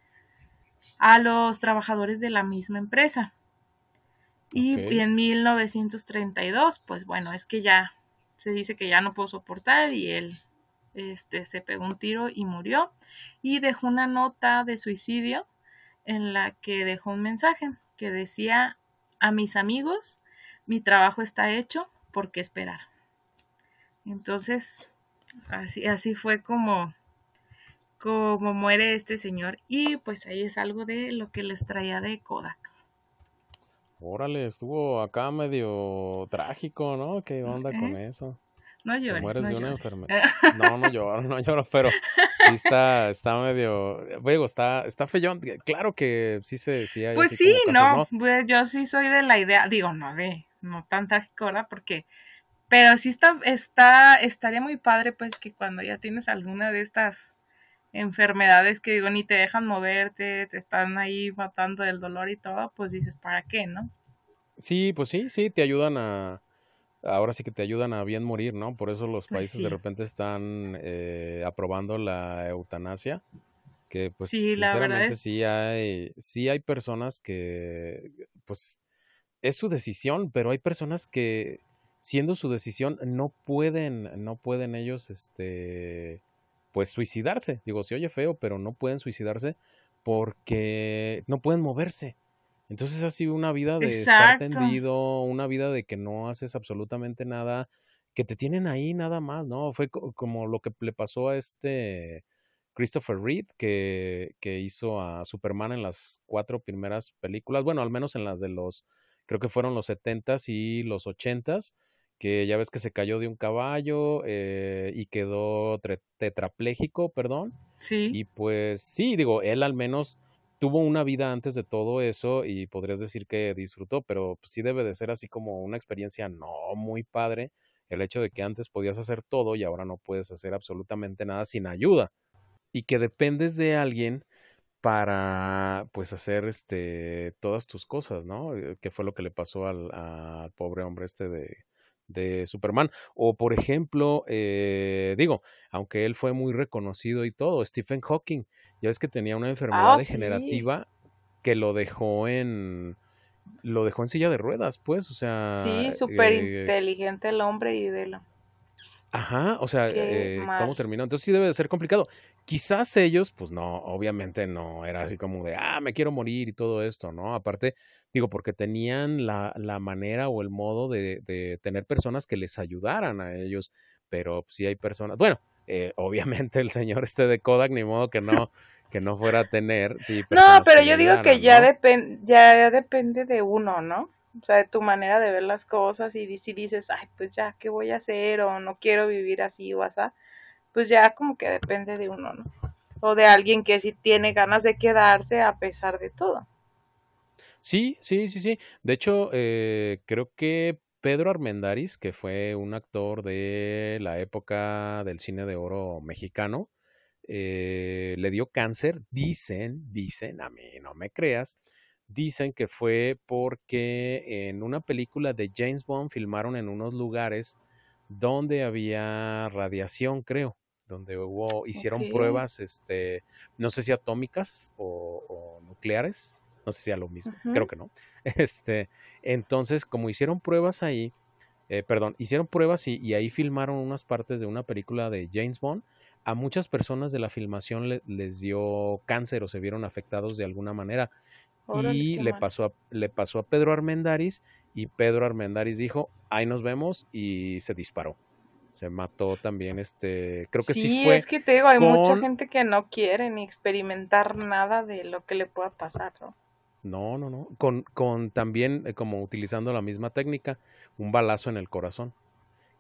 a los trabajadores de la misma empresa. Y, en 1932, pues bueno, es que ya se dice que ya no pudo soportar y él este, se pegó un tiro y murió. Y dejó una nota de suicidio en la que dejó un mensaje que decía a mis amigos, mi trabajo está hecho, ¿por qué esperar? Entonces, así, así fue como como muere este señor y pues ahí es algo de lo que les traía de Kodak. Órale, estuvo acá medio trágico, ¿no? ¿Qué onda con eso? No llores. mueres no de una llores. enfermedad. No, no lloro, no lloro, pero sí está, está medio, digo, está, está feyón. Claro que sí se decía. Pues sí, no, pues yo sí soy de la idea, digo, no de, no tan trágico, ¿verdad? Porque, pero sí está, está, estaría muy padre, pues, que cuando ya tienes alguna de estas enfermedades que digo ni te dejan moverte, te están ahí matando del dolor y todo, pues dices, ¿para qué, no? Sí, pues sí, sí, te ayudan a, ahora sí que te ayudan a bien morir, ¿no? Por eso los países de repente están eh, aprobando la eutanasia, que pues Sí, la sinceramente es, sí hay, sí hay personas que, pues es su decisión, pero hay personas que siendo su decisión no pueden, no pueden ellos, este, pues suicidarse. Digo, se oye feo, pero no pueden suicidarse porque no pueden moverse. Entonces ha sido una vida de estar tendido, una vida de que no haces absolutamente nada, que te tienen ahí nada más, ¿no? Fue co- como lo que le pasó a este Christopher Reed, que, que hizo a Superman en las cuatro primeras películas, bueno, al menos en las de los, creo que fueron los setentas y los ochentas, que ya ves que se cayó de un caballo eh, y quedó tetrapléjico, perdón. Sí, Y pues sí, digo, él al menos tuvo una vida antes de todo eso y podrías decir que disfrutó, pero sí debe de ser así como una experiencia no muy padre el hecho de que antes podías hacer todo y ahora no puedes hacer absolutamente nada sin ayuda y que dependes de alguien para pues hacer este todas tus cosas, ¿no? Eh, Que fue lo que le pasó al, al pobre hombre este de, de Superman. O por ejemplo, eh, digo, aunque él fue muy reconocido y todo, Stephen Hawking, ya ves que tenía una enfermedad ah, sí, degenerativa que lo dejó en lo dejó en silla de ruedas, pues, o sea, sí, súper eh, inteligente el hombre y de lo Ajá, o sea, eh. ¿cómo terminó? Entonces sí debe de ser complicado. Quizás ellos, pues no, obviamente no era así como de, ah, me quiero morir y todo esto, ¿no? Aparte, digo, porque tenían la, la manera o el modo de, de tener personas que les ayudaran a ellos, pero sí hay personas, bueno, eh, obviamente el señor este de Kodak, ni modo que no, que no fuera a tener, sí, No, pero yo digo que ya ¿no? depen- ya depende de uno, ¿no? o sea, de tu manera de ver las cosas y si dices, ay, pues ya, ¿qué voy a hacer? O no quiero vivir así o así, pues ya como que depende de uno, ¿no? O de alguien que sí tiene ganas de quedarse a pesar de todo. Sí, sí, sí, sí. De hecho, eh, creo que Pedro Armendáriz, que fue un actor de la época del cine de oro mexicano, eh, le dio cáncer. Dicen, dicen, a mí no me creas, dicen que fue porque en una película de James Bond filmaron en unos lugares donde había radiación, creo, donde hubo, hicieron pruebas, este, no sé si atómicas o, nucleares, no sé si a lo mismo, creo que no. Este, entonces, como hicieron pruebas ahí, eh, perdón, hicieron pruebas y, ahí filmaron unas partes de una película de James Bond. A muchas personas de la filmación les dio cáncer o se vieron afectados de alguna manera y le pasó, a, le pasó a Pedro Armendáriz y Pedro Armendáriz dijo, ahí nos vemos y se disparó. Se mató también, este, creo que sí, sí fue. es que te digo, hay mucha gente que no quiere ni experimentar nada de lo que le pueda pasar, ¿no? No, no, no. Con, con también, eh, como utilizando la misma técnica, un balazo en el corazón.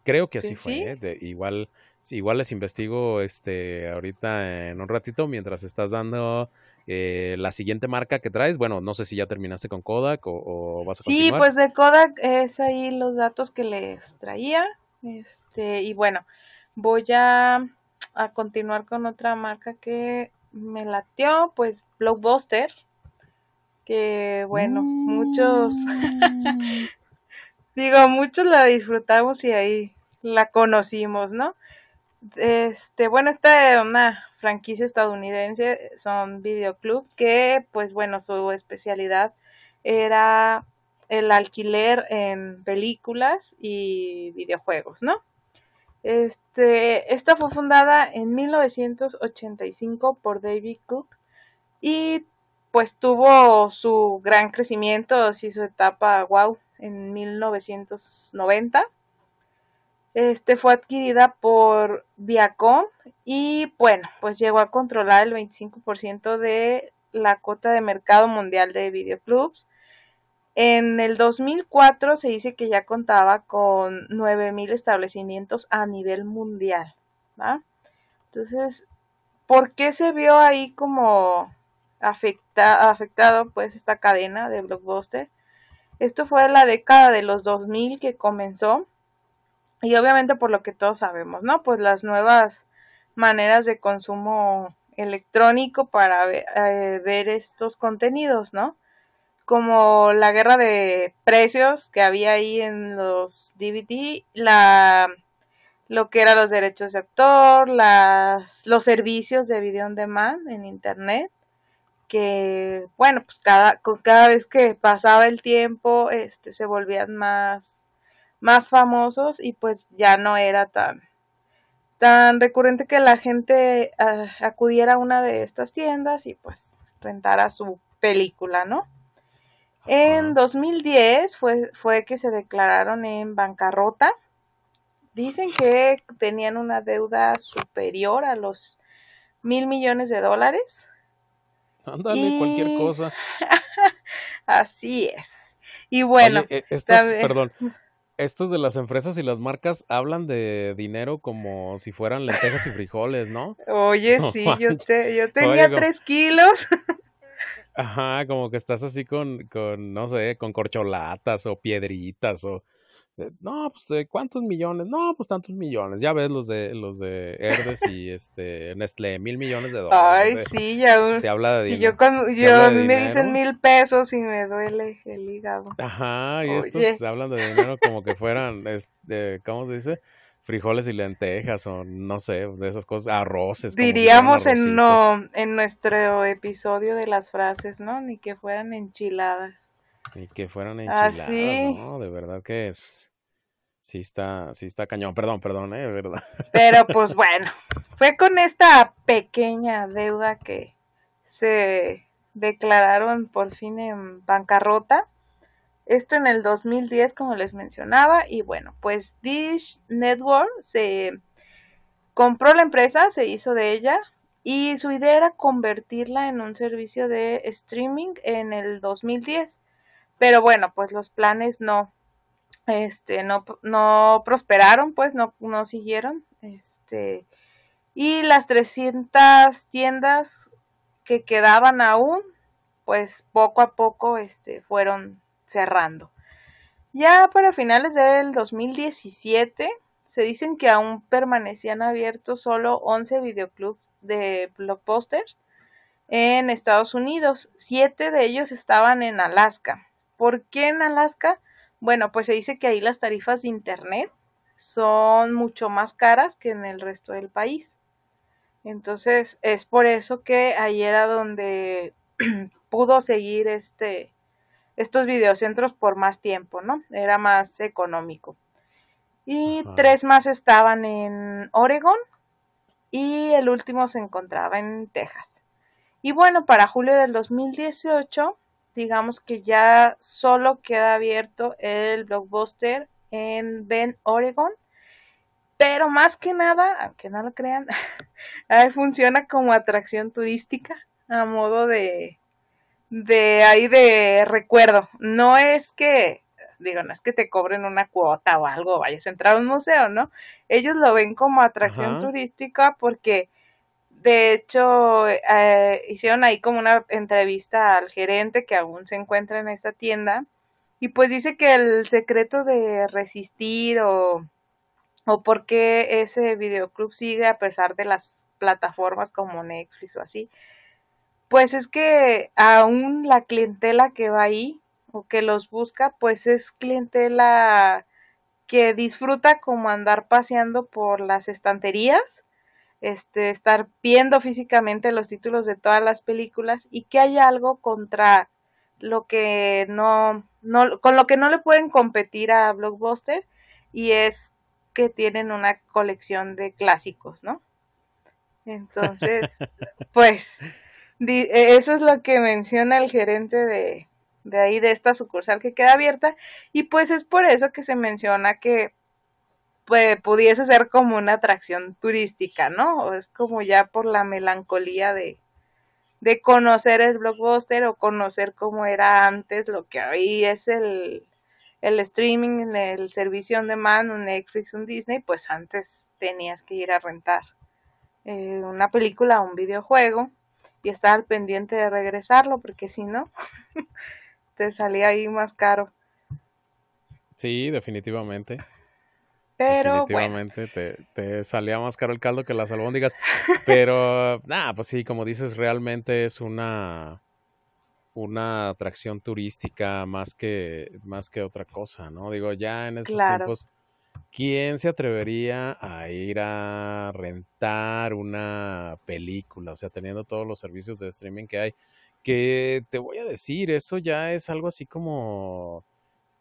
Creo que así fue. ¿eh? igual, igual les investigo este ahorita en un ratito mientras estás dando eh, la siguiente marca que traes. Bueno, no sé si ya terminaste con Kodak o, vas a continuar. Sí, pues de Kodak es ahí los datos que les traía. Este, y bueno, voy a, a continuar con otra marca que me latió, pues Blockbuster. Que bueno, muchos mm. digo, muchos la disfrutamos y ahí la conocimos, ¿no? Este, bueno, esta es una franquicia estadounidense, son videoclub, que pues bueno, su especialidad era el alquiler en películas y videojuegos, ¿no? Este, esta fue fundada en 1985 por David Cook y pues tuvo su gran crecimiento, y su etapa wow en 1990 este fue adquirida por Viacom y bueno, pues llegó a controlar el 25% de la cuota de mercado mundial de videoclubs. En el 2004 se dice que ya contaba con 9.000 establecimientos a nivel mundial. Entonces, ¿por qué se vio ahí como afecta, afectado pues esta cadena de blockbuster? Esto fue la década de los 2000 que comenzó y obviamente por lo que todos sabemos, ¿no? Pues las nuevas maneras de consumo electrónico para eh, ver estos contenidos, ¿no? Como la guerra de precios que había ahí en los DVD, la lo que eran los derechos de autor, las, los servicios de video on demand en internet, que bueno, pues cada, cada vez que pasaba el tiempo, este, se volvían más más famosos y pues ya no era tan tan recurrente que la gente ah, acudiera a una de estas tiendas y pues rentara su película, ¿no? En 2010 fue, fue que se declararon en bancarrota. Dicen que tenían una deuda superior a los mil millones de dólares. Ándale, cualquier cosa. Así es. Y bueno, eh, perdón, estos de las empresas y las marcas hablan de dinero como si fueran lentejas y frijoles, ¿no? Oye, sí, yo, te, yo tenía tres kilos. Ajá, como que estás así con, con, no sé, con corcholatas o piedritas o no, pues eh, ¿cuántos millones? No, pues tantos millones. Ya ves los de los de Herdes y este Nestlé, mil millones de dólares. Ay, sí, ya se habla de dinero. yo cuando yo a mí me dicen mil pesos y me duele el hígado. Ajá, y estos se hablan de dinero como que fueran, este, ¿cómo se dice? Frijoles y lentejas o no sé, de esas cosas, arroces. Diríamos en, no, en nuestro episodio de las frases, ¿no? Ni que fueran enchiladas. Ni que fueran enchiladas, ¿no? De verdad que es sí está, sí está cañón. Perdón, perdón, ¿eh? ¿verdad? Pero pues bueno, fue con esta pequeña deuda que se declararon por fin en bancarrota. Esto en el 2010, como les mencionaba, y bueno, pues Dish Network se compró la empresa, se hizo de ella, y su idea era convertirla en un servicio de streaming en el 2010 Pero bueno, pues los planes no, este, no, no prosperaron, pues no, no siguieron, este, y las 300 tiendas que quedaban aún, pues poco a poco, este, fueron cerrando. Ya para finales del 2017 se dicen que aún permanecían abiertos solo 11 videoclubs de blockbusters en Estados Unidos. Siete de ellos estaban en Alaska. ¿Por qué en Alaska? Bueno, pues se dice que ahí las tarifas de Internet son mucho más caras que en el resto del país. Entonces es por eso que ahí era donde pudo seguir este estos videocentros por más tiempo, ¿no? Era más económico. Y tres más estaban en Oregon y el último se encontraba en Texas. Y bueno, para julio del 2018, digamos que ya solo queda abierto el blockbuster en Bend, Oregon. Pero más que nada, aunque no lo crean, ahí funciona como atracción turística a modo de, de ahí de recuerdo. No es que, digo, no es que te cobren una cuota o algo, vayas a entrar a un museo, ¿no? Ellos lo ven como atracción turística porque, de hecho, eh, hicieron ahí como una entrevista al gerente que aún se encuentra en esta tienda y pues dice que el secreto de resistir o, o por qué ese videoclub sigue a pesar de las plataformas como Netflix o así, pues es que aún la clientela que va ahí o que los busca, pues es clientela que disfruta como andar paseando por las estanterías, este, estar viendo físicamente los títulos de todas las películas y que hay algo contra lo que no, no, con lo que no le pueden competir a Blockbuster y es que tienen una colección de clásicos, ¿no? Entonces, pues eso es lo que menciona el gerente de, de ahí, de esta sucursal que queda abierta, y pues es por eso que se menciona que pues, pudiese ser como una atracción turística, ¿no? O es como ya por la melancolía de, de conocer el blockbuster o conocer cómo era antes lo que hoy es el, el streaming, el servicio on demand, un Netflix, un Disney, pues antes tenías que ir a rentar eh, una película o un videojuego y estar al pendiente de regresarlo, porque si no, te salía ahí más caro. Sí, definitivamente. Pero definitivamente te, te, salía más caro el caldo que las albóndigas. Pero nada, pues sí, como dices, realmente es una una atracción turística más que más que otra cosa, ¿no? Digo, ya en estos tiempos ¿Quién se atrevería a ir a rentar una película? O sea, teniendo todos los servicios de streaming que hay. Que te voy a decir, eso ya es algo así como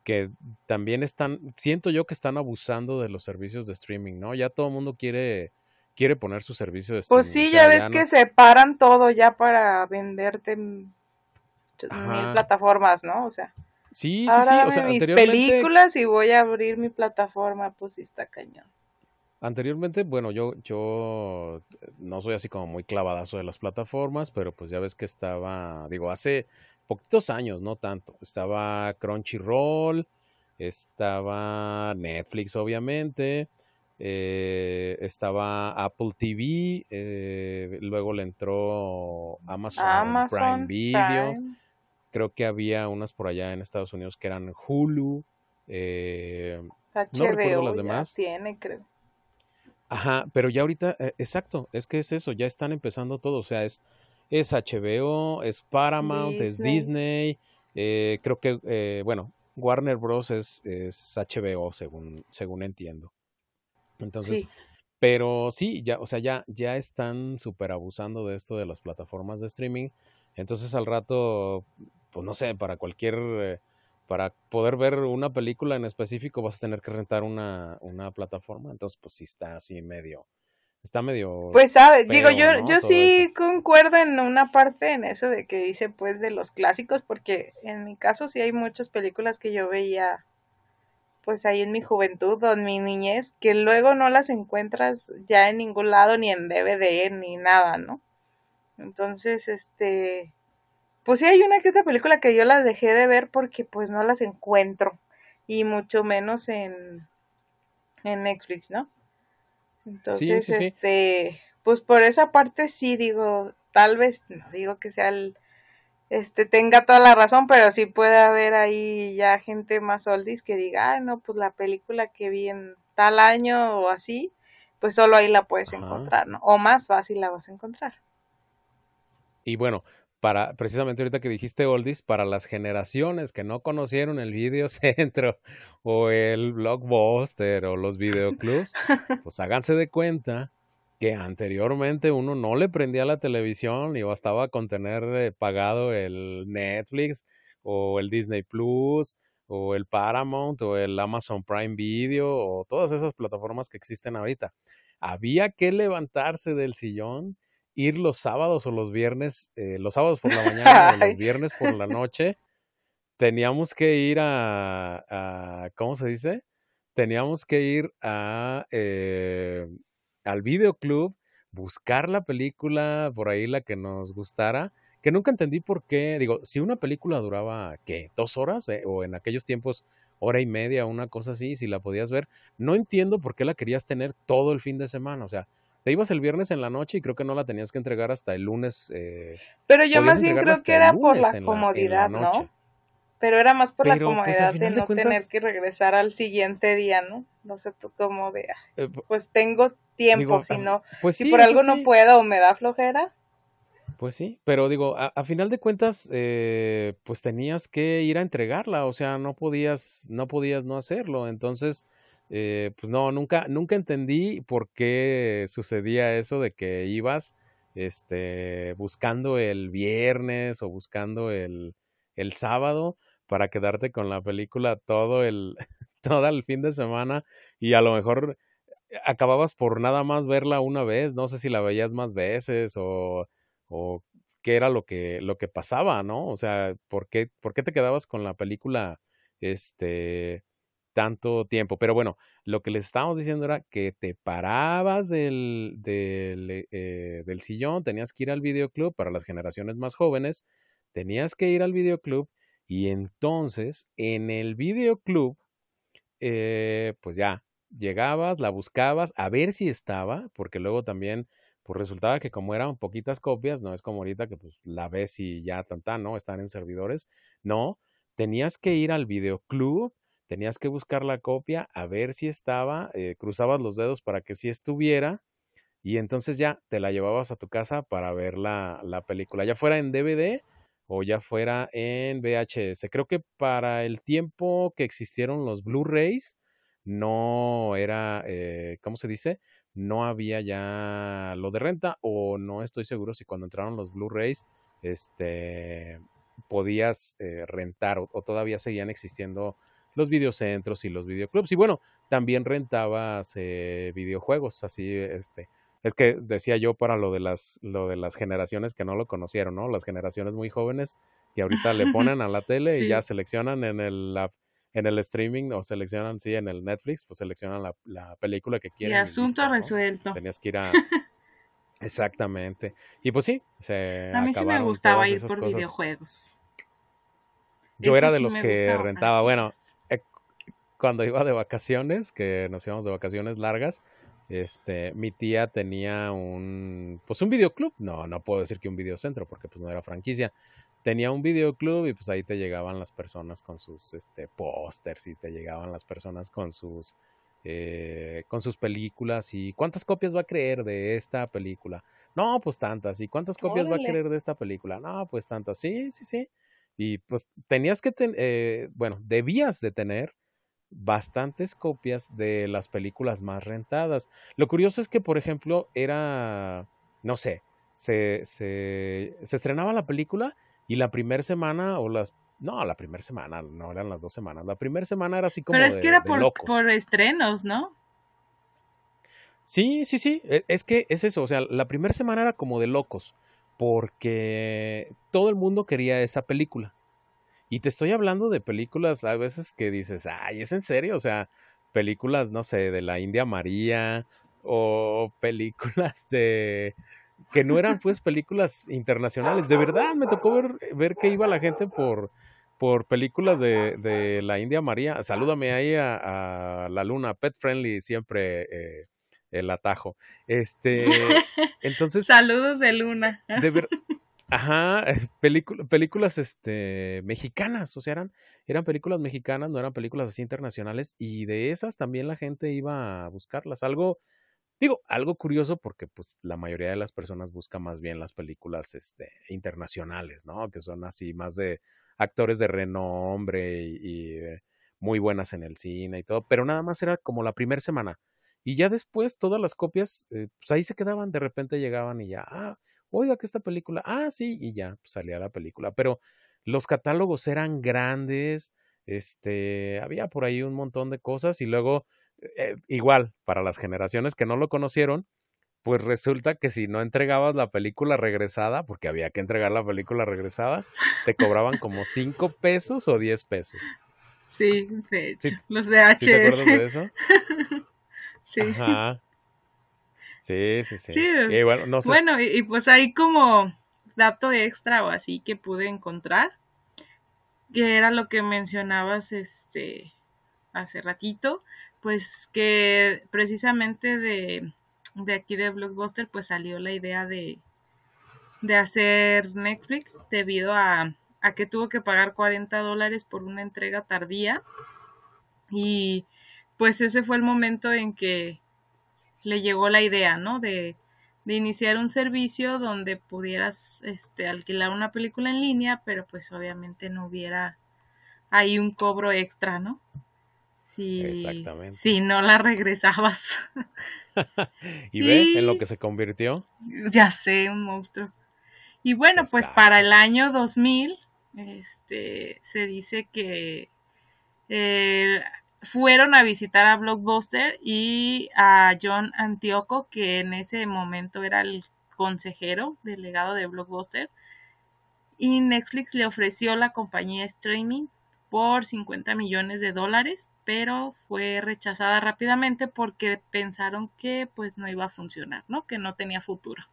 que también están, siento yo que están abusando de los servicios de streaming, ¿no? Ya todo el mundo quiere, quiere poner su servicio de pues streaming. Pues sí, ya ves que separan todo ya para venderte mil plataformas, ¿no? O sea. Sí, sí, sí. O sea, mis películas y voy a abrir mi plataforma, pues sí está cañón. Anteriormente, bueno, yo, yo no soy así como muy clavadazo de las plataformas, pero pues ya ves que estaba, digo, hace poquitos años, no tanto. Estaba Crunchyroll, estaba Netflix, obviamente, eh, estaba Apple TV, eh, luego le entró Amazon, Prime Video creo que había unas por allá en Estados Unidos que eran Hulu. Eh, no recuerdo las demás. tiene, creo. Ajá, pero ya ahorita, eh, exacto, es que es eso, ya están empezando todo, o sea, es, es HBO, es Paramount, es Disney, eh, creo que, eh, bueno, Warner Bros. Es, es, HBO, según, según entiendo. Entonces, pero sí, ya, o sea, ya, ya están súper abusando de esto de las plataformas de streaming. Entonces al rato pues no sé, para cualquier, eh, para poder ver una película en específico vas a tener que rentar una, una plataforma, entonces pues sí está así medio, está medio... Pues sabes, digo, yo, yo sí concuerdo en una parte en eso de que dice pues de los clásicos, porque en mi caso sí hay muchas películas que yo veía pues ahí en mi juventud o en mi niñez, que luego no las encuentras ya en ningún lado, ni en DVD, ni nada, ¿no? Entonces, este, pues sí hay una que otra película que yo las dejé de ver porque pues no las encuentro y mucho menos en en Netflix, ¿no? Entonces, este, pues por esa parte sí digo, tal vez no digo que sea el este tenga toda la razón, pero sí puede haber ahí ya gente más oldies que diga, ah, no, pues la película que vi en tal año o así, pues solo ahí la puedes encontrar, ¿no? O más fácil la vas a encontrar. Y bueno, para precisamente ahorita que dijiste oldies, para las generaciones que no conocieron el videocentro o el blockbuster o los videoclubs, pues háganse de cuenta que anteriormente uno no le prendía la televisión y bastaba con tener eh, pagado el Netflix o el Disney Plus o el Paramount o el Amazon Prime Video o todas esas plataformas que existen ahorita. Había que levantarse del sillón, ir los sábados o los viernes, eh, los sábados por la mañana o los viernes por la noche. Teníamos que ir a, ¿cómo se dice? Teníamos que ir a eh, al videoclub, buscar la película por ahí la que nos gustara, que nunca entendí por qué, digo, si una película duraba, ¿qué? ¿Dos horas? Eh, o en aquellos tiempos, hora y media, una cosa así, si la podías ver, no entiendo por qué la querías tener todo el fin de semana, o sea, te ibas el viernes en la noche y creo que no la tenías que entregar hasta el lunes. Eh, Pero yo más bien creo que era por la comodidad, ¿no? Pero era más por la pues, comodidad de no tener que regresar al siguiente día, ¿no? No sé tú cómo veas. Eh, pues tengo tiempo, si no, pues si por algo no puedo o me da flojera. Pues sí, pero digo, a, final de cuentas, eh, pues tenías que ir a entregarla, o sea, no podías, no podías no hacerlo. Entonces, eh, pues no, nunca, nunca entendí por qué sucedía eso de que ibas, este, buscando el viernes o buscando el, el sábado para quedarte con la película todo el, todo el fin de semana y a lo mejor acababas por nada más verla una vez, no sé si la veías más veces o, o qué era lo que, lo que pasaba, ¿no? O sea, ¿por qué, ¿por qué te quedabas con la película este tanto tiempo? Pero bueno, lo que les estábamos diciendo era que te parabas del, del, eh, del sillón, tenías que ir al videoclub para las generaciones más jóvenes, tenías que ir al videoclub y entonces en el videoclub, eh, pues ya, llegabas, la buscabas a ver si estaba, porque luego también, pues resultaba que como eran poquitas copias, no es como ahorita que pues la ves y ya tan, ¿no? Están en servidores. No, tenías que ir al videoclub, tenías que buscar la copia a ver si estaba, eh, cruzabas los dedos para que sí estuviera y entonces ya te la llevabas a tu casa para ver la, la película, ya fuera en DVD o ya fuera en VHS. Creo que para el tiempo que existieron los Blu-rays, no era, eh, ¿cómo se dice? No había ya lo de renta o no estoy seguro si cuando entraron los Blu-rays, este, podías eh, rentar o, todavía seguían existiendo los videocentros y los videoclubs. Y bueno, también rentabas eh, videojuegos, así, este, es que decía yo para lo de las lo de las generaciones que no lo conocieron, ¿no? Las generaciones muy jóvenes que ahorita le ponen a la tele y ya seleccionan en el en el streaming o seleccionan sí en el Netflix, pues seleccionan la, la película que quieren. Y asunto resuelto. Tenías que ir a Exactamente. Y pues sí, se A mí sí me gustaba ir por videojuegos. Yo era de los que rentaba, bueno, cuando iba de vacaciones, que nos íbamos de vacaciones largas, este, mi tía tenía un, pues un videoclub, no, no puedo decir que un videocentro porque pues no era franquicia, tenía un videoclub y pues ahí te llegaban las personas con sus, este, pósters y te llegaban las personas con sus, eh, con sus películas y cuántas copias va a creer de esta película. No, pues tantas. ¿Y cuántas copias va a querer de esta película? No, pues tantas. Sí, sí, sí. Y pues tenías que, tener, eh, bueno, debías de tener bastantes copias de las películas más rentadas. Lo curioso es que, por ejemplo, era, no sé, se, se, se estrenaba la película y la primera semana o las... No, la primera semana, no eran las dos semanas. La primera semana era así como... Pero es que era por, por estrenos, ¿no? Sí, sí, sí. E, es que es eso. O sea, la primera semana era como de locos. Porque todo el mundo quería esa película. Y te estoy hablando de películas a veces que dices, ay, ¿es en serio? O sea, películas, no sé, de la India María o películas de, que no eran pues películas internacionales. De verdad, me tocó ver, ver que iba la gente por, por películas de, de la India María. Salúdame ahí a, a la luna, pet friendly siempre. Eh, el atajo. Este, entonces. Saludos de Luna. De ver, ajá, películas este, mexicanas, o sea, eran, eran películas mexicanas, no eran películas así internacionales, y de esas también la gente iba a buscarlas. Algo, digo, algo curioso porque pues la mayoría de las personas busca más bien las películas este, internacionales, ¿no? Que son así más de actores de renombre y, y eh, muy buenas en el cine y todo, pero nada más era como la primera semana y ya después todas las copias, eh, pues ahí se quedaban, de repente llegaban y ya, ah, oiga que esta película, ah, sí, y ya pues, salía la película. Pero los catálogos eran grandes, este, había por ahí un montón de cosas y luego, eh, igual, para las generaciones que no lo conocieron, pues resulta que si no entregabas la película regresada, porque había que entregar la película regresada, te cobraban como 5 pesos o 10 pesos. Sí, de hecho, los de ¿sí ¿Te acuerdas de eso? Sí. Ajá. Sí, sí, sí. Y bueno, no sé. bueno y, pues ahí como dato extra o así que pude encontrar, que era lo que mencionabas este hace ratito, pues que precisamente de, de aquí de Blockbuster pues salió la idea de, de hacer Netflix debido a, a que tuvo que pagar 40 dólares por una entrega tardía y pues ese fue el momento en que le llegó la idea, ¿no? De, de iniciar un servicio donde pudieras este, alquilar una película en línea, pero pues obviamente no hubiera ahí un cobro extra, ¿no? Si, Exactamente. si no la regresabas. ¿Y, ve en lo que se convirtió? Ya sé, un monstruo. Y bueno, pues para el año 2000, este, se dice que eh, fueron a visitar a Blockbuster y a John Antioco, que en ese momento era el consejero delegado de Blockbuster. Y Netflix le ofreció la compañía streaming por 50 millones de dólares, pero fue rechazada rápidamente porque pensaron que pues no iba a funcionar, ¿no? Que no tenía futuro.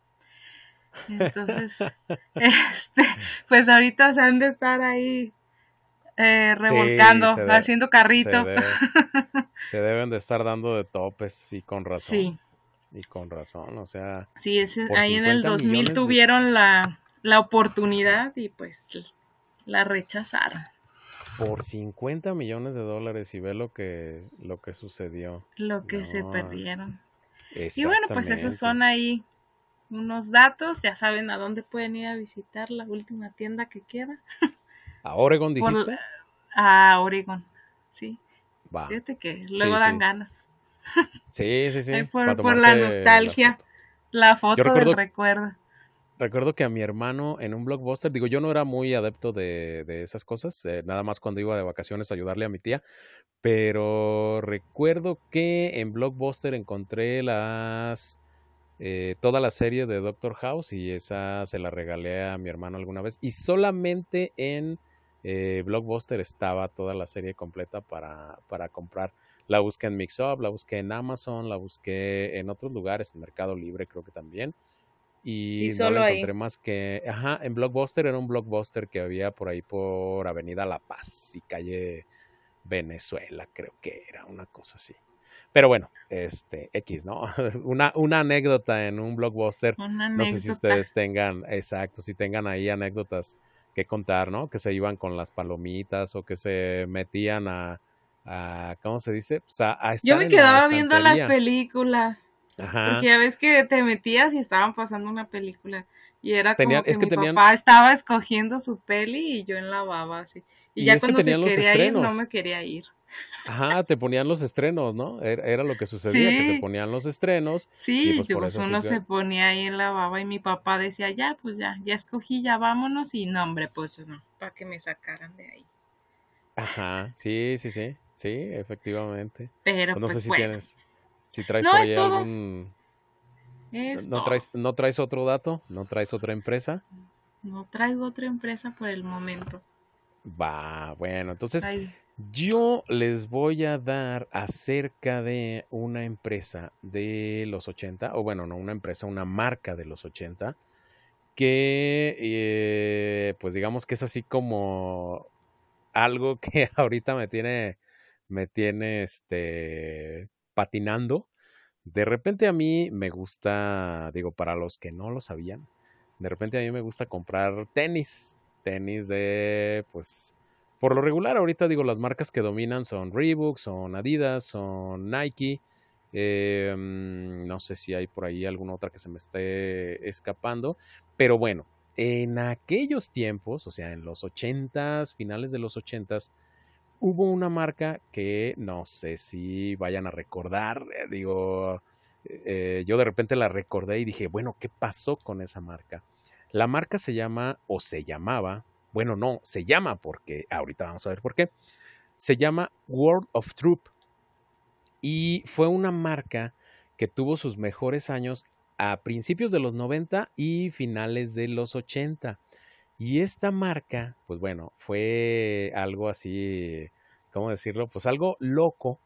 Entonces, este, pues ahorita se han de estar ahí eh, revolcando, haciendo carrito. Se, deben de estar dando de topes y con razón. Sí. Y con razón, o sea. Sí, ahí en el 2000 tuvieron la, la oportunidad y pues la rechazaron. Por 50 millones de dólares y ve lo que, lo que sucedió. Lo que se perdieron. Y bueno, pues esos son ahí unos datos. Ya saben a dónde pueden ir a visitar la última tienda que queda. ¿A Oregon dijiste? a Oregon, sí. Fíjate que luego dan ganas. Sí, sí, sí. por, la nostalgia, la foto, del recuerdo. Recuerdo que a mi hermano en un blockbuster, digo, yo no era muy adepto de, esas cosas, eh, nada más cuando iba de vacaciones a ayudarle a mi tía, pero recuerdo que en blockbuster encontré las eh, toda la serie de Doctor House y esa se la regalé a mi hermano alguna vez y solamente en eh, Blockbuster estaba toda la serie completa para, para comprar. La busqué en Mixup, la busqué en Amazon, la busqué en otros lugares, en Mercado Libre creo que también. Y, no la encontré más que, ajá, en Blockbuster era un Blockbuster que había por ahí por Avenida La Paz y calle Venezuela, creo que era una cosa así. Pero bueno, este, X, ¿no? Una, una anécdota en un blockbuster. No sé si ustedes tengan, exacto, si tengan ahí anécdotas que contar, ¿no? Que se iban con las palomitas o que se metían a, a ¿cómo se dice? Pues a, estar Yo me quedaba viendo las películas. Ajá. Porque ya ves que te metías y estaban pasando una película. Y era como que, mi papá estaba escogiendo su peli y yo en la baba así. Y, ya cuando se quería ir, no me quería ir. Ajá, te ponían los estrenos, ¿no? Era, lo que sucedía, que te ponían los estrenos. Sí, pues, pues uno se ponía ahí en la baba y mi papá decía, ya, pues ya, ya escogí, ya vámonos. Y no, hombre, pues no, para que me sacaran de ahí. Ajá, sí, sí, sí, sí, efectivamente. Pero pues no sé pues, si tienes, si traes por ahí algún... ¿No traes, ¿No traes otro dato? ¿No traes otra empresa? No traigo otra empresa por el momento. Va, bueno, entonces Yo les voy a dar acerca de una empresa de los 80, o bueno, no una empresa, una marca de los 80, que eh, pues digamos que es así como algo que ahorita me tiene, me tiene este, patinando. De repente a mí me gusta, digo, para los que no lo sabían, de repente a mí me gusta comprar tenis, tenis de, pues, por lo regular, ahorita digo, las marcas que dominan son Reebok, son Adidas, son Nike. Em, no sé si hay por ahí alguna otra que se me esté escapando. Pero bueno, en aquellos tiempos, o sea, en los ochentas, finales de los ochentas, hubo una marca que no sé si vayan a recordar. Eh, digo, eh, yo de repente la recordé y dije, bueno, ¿qué pasó con esa marca? La marca se llama o se llamaba bueno, no, se llama porque, ahorita vamos a ver por qué, se llama World of Troop y fue una marca que tuvo sus mejores años a principios de los 90 y finales de los 80. Y esta marca, pues bueno, fue algo así, ¿cómo decirlo? Pues algo loco,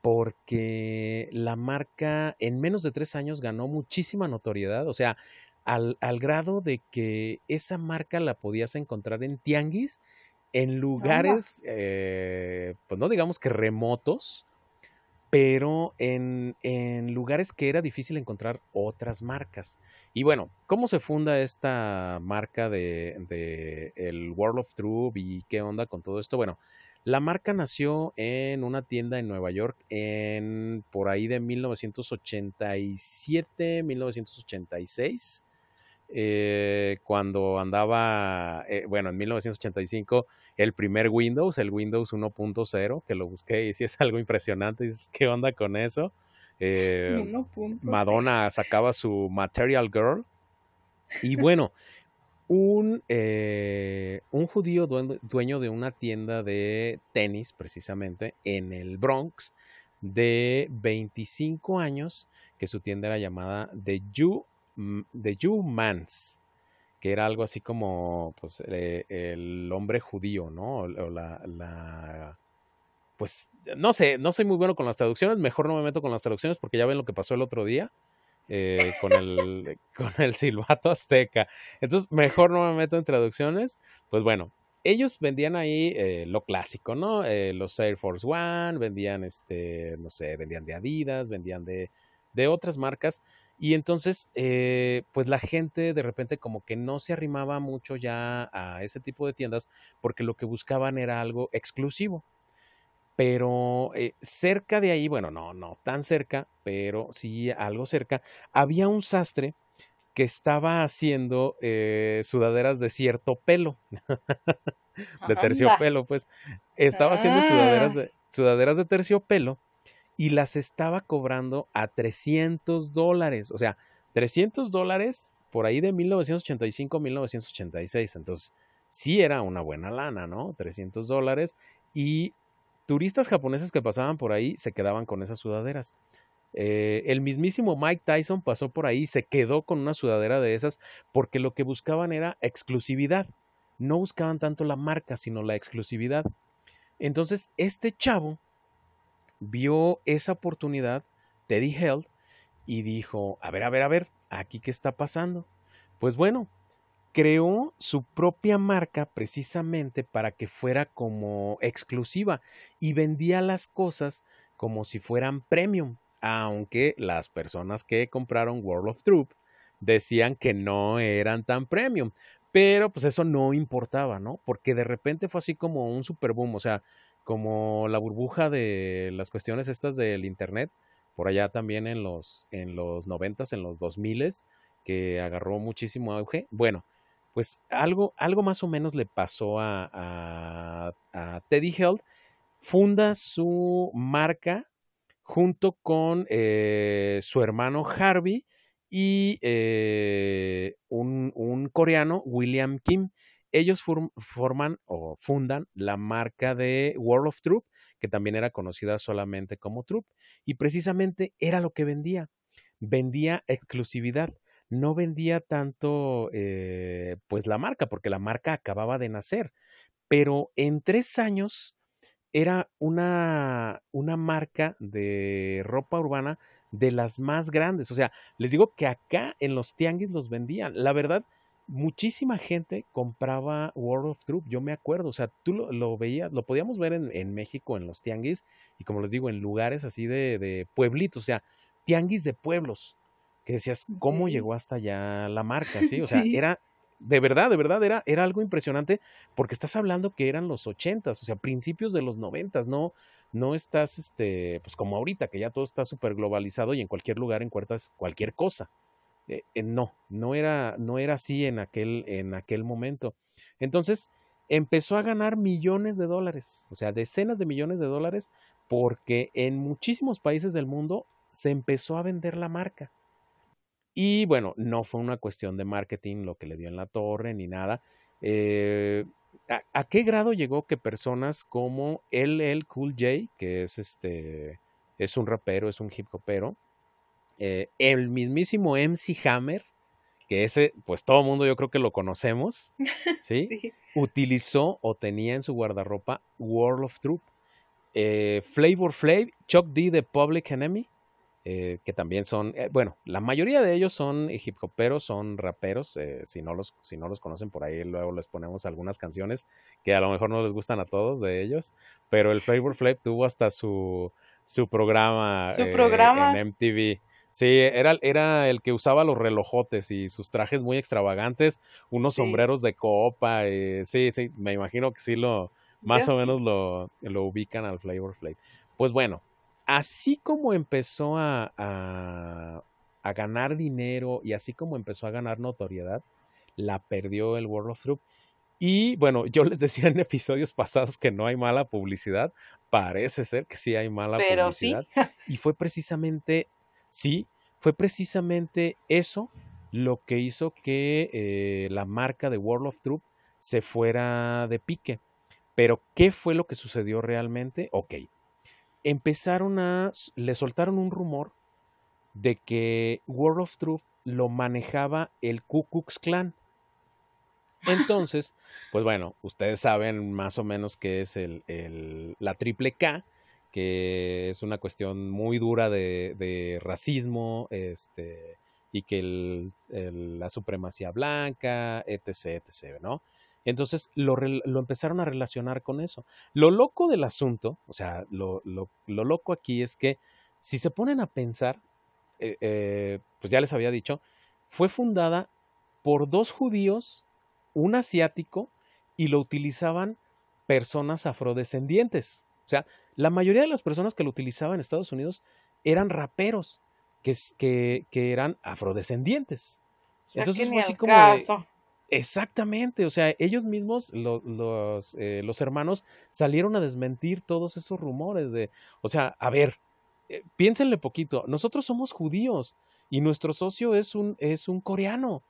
porque la marca en menos de tres años ganó muchísima notoriedad. O sea, al, grado de que esa marca la podías encontrar en tianguis, en lugares, eh, pues no digamos que remotos, pero en, en, lugares que era difícil encontrar otras marcas. Y bueno, ¿cómo se funda esta marca de, de el World of Troop y qué onda con todo esto? Bueno, la marca nació en una tienda en Nueva York en por ahí de 1987, 1986 eh, cuando andaba, eh, bueno, en 1985, el primer Windows, el Windows 1.0, que lo busqué y sí es algo impresionante. Dices, ¿qué onda con eso? Eh, Madonna sacaba su Material Girl. Y bueno, un, un judío dueño de una tienda de tenis, precisamente, en el Bronx, de 25 años, que su tienda era llamada The Jew The Jew Mans, que era algo así como pues, eh, el hombre judío, ¿no? O la, pues no sé, no soy muy bueno con las traducciones, mejor no me meto con las traducciones porque ya ven lo que pasó el otro día. Eh, con, el, con el silbato azteca. Entonces, mejor no me meto en traducciones. Pues bueno, ellos vendían ahí eh, lo clásico, ¿no? los Air Force One, vendían, este, no sé, vendían de Adidas, vendían de, de otras marcas, y entonces, eh, pues la gente de repente como que no se arrimaba mucho ya a ese tipo de tiendas porque lo que buscaban era algo exclusivo. Pero eh, cerca de ahí, bueno, no, no tan cerca, pero sí algo cerca, había un sastre que estaba haciendo eh, sudaderas de cierto pelo, de terciopelo, pues. Estaba haciendo sudaderas ah. de, sudaderas de terciopelo y las estaba cobrando a 300 dólares. O sea, 300 dólares por ahí de 1985 1986. Entonces, sí era una buena lana, ¿no? 300 dólares. Y turistas japoneses que pasaban por ahí se quedaban con esas sudaderas. Eh, el mismísimo Mike Tyson pasó por ahí, se quedó con una sudadera de esas porque lo que buscaban era exclusividad. No buscaban tanto la marca, sino la exclusividad. Entonces, este chavo vio esa oportunidad, Teddy Held, y dijo, a ver, a ver, a ver, aquí qué está pasando. Pues bueno, creó su propia marca precisamente para que fuera como exclusiva y vendía las cosas como si fueran premium, aunque las personas que compraron World of Troop decían que no eran tan premium. Pero pues eso no importaba, ¿no? Porque de repente fue así como un super boom, o sea, como la burbuja de las cuestiones estas del internet, por allá también en los, en los 90 en los 2000 que agarró muchísimo auge. Bueno, pues algo, algo más o menos le pasó a, Teddy Held. Funda su marca junto con eh, su hermano Harvey y eh, un, un, coreano, William Kim ellos forman o fundan la marca de World of Troop, que también era conocida solamente como Troop, y precisamente era lo que vendía. Vendía exclusividad, no vendía tanto eh, pues la marca, porque la marca acababa de nacer, pero en tres años era una, una marca de ropa urbana de las más grandes. O sea, les digo que acá en los tianguis los vendían. La verdad, muchísima gente compraba World of Troop. Yo me acuerdo, o sea, tú lo, veías, lo podíamos ver en, México, en los tianguis, y como les digo, en lugares así de, de pueblitos, o sea, tianguis de pueblos, que decías, ¿cómo llegó hasta allá la marca? Sí, o sea, era de verdad, de verdad, era, era algo impresionante porque estás hablando que eran los ochentas, o sea, principios de los noventas, no, no estás, este, pues como ahorita, que ya todo está súper globalizado y en cualquier lugar encuentras cualquier cosa. Eh, eh, no, no era, no era así en aquel, en aquel momento. Entonces, empezó a ganar millones de dólares, o sea, decenas de millones de dólares, porque en muchísimos países del mundo se empezó a vender la marca. Y bueno, no fue una cuestión de marketing lo que le dio en la torre ni nada. Eh, ¿a, qué grado llegó que personas como LL Cool J, que es este, es un rapero, es un hip hopero, eh, el mismísimo MC Hammer, que ese, pues todo el mundo yo creo que lo conocemos, ¿sí? Utilizó o tenía en su guardarropa World of Troop. Eh, Flavor Flav, Chuck D de Public Enemy, eh, que también son, eh, bueno, la mayoría de ellos son hip hoperos, son raperos, si, no los, si no los conocen por ahí, luego les ponemos algunas canciones que a lo mejor no les gustan a todos de ellos, pero el Flavor Flav tuvo hasta su, su programa, en MTV. Sí, era, era el que usaba los relojotes y sus trajes muy extravagantes, unos sombreros de copa, sí, sí, me imagino que sí lo, más o menos lo, lo ubican al Flavor Flav. Pues bueno, así como empezó a, a, ganar dinero y así como empezó a ganar notoriedad, la perdió el World of Troop. Y bueno, yo les decía en episodios pasados que no hay mala publicidad. Parece ser que sí hay mala publicidad. Y fue precisamente, sí, fue precisamente eso lo que hizo que eh, la marca de World of Troop se fuera de pique. Pero, ¿qué fue lo que sucedió realmente? Ok, empezaron a, le soltaron un rumor de que World of Truth lo manejaba el Ku Klux Klan. Entonces, pues bueno, ustedes saben más o menos qué es el, la triple K, que es una cuestión muy dura de, racismo, este, y que la supremacía blanca, etc., ¿no? Entonces lo, empezaron a relacionar con eso. Lo loco del asunto, o sea, lo, loco aquí es que si se ponen a pensar, eh, eh, pues ya les había dicho, fue fundada por dos judíos, un asiático, y lo utilizaban personas afrodescendientes. O sea, la mayoría de las personas que lo utilizaban en Estados Unidos eran raperos que, que, que eran afrodescendientes. Entonces fue así como Exactamente, o sea, ellos mismos, los, eh, los, hermanos, salieron a desmentir todos esos rumores de, o sea, a ver, eh, piénsenle poquito, nosotros somos judíos y nuestro socio es un, es un coreano.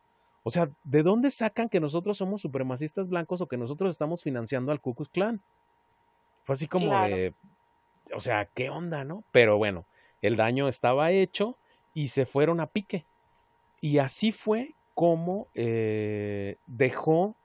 O sea, ¿de dónde sacan que nosotros somos supremacistas blancos o que nosotros estamos financiando al Ku Klux Klan? Fue así como de, o sea, ¿qué onda, no? Pero bueno, el daño estaba hecho y se fueron a pique. Y así fue cómo eh, dejó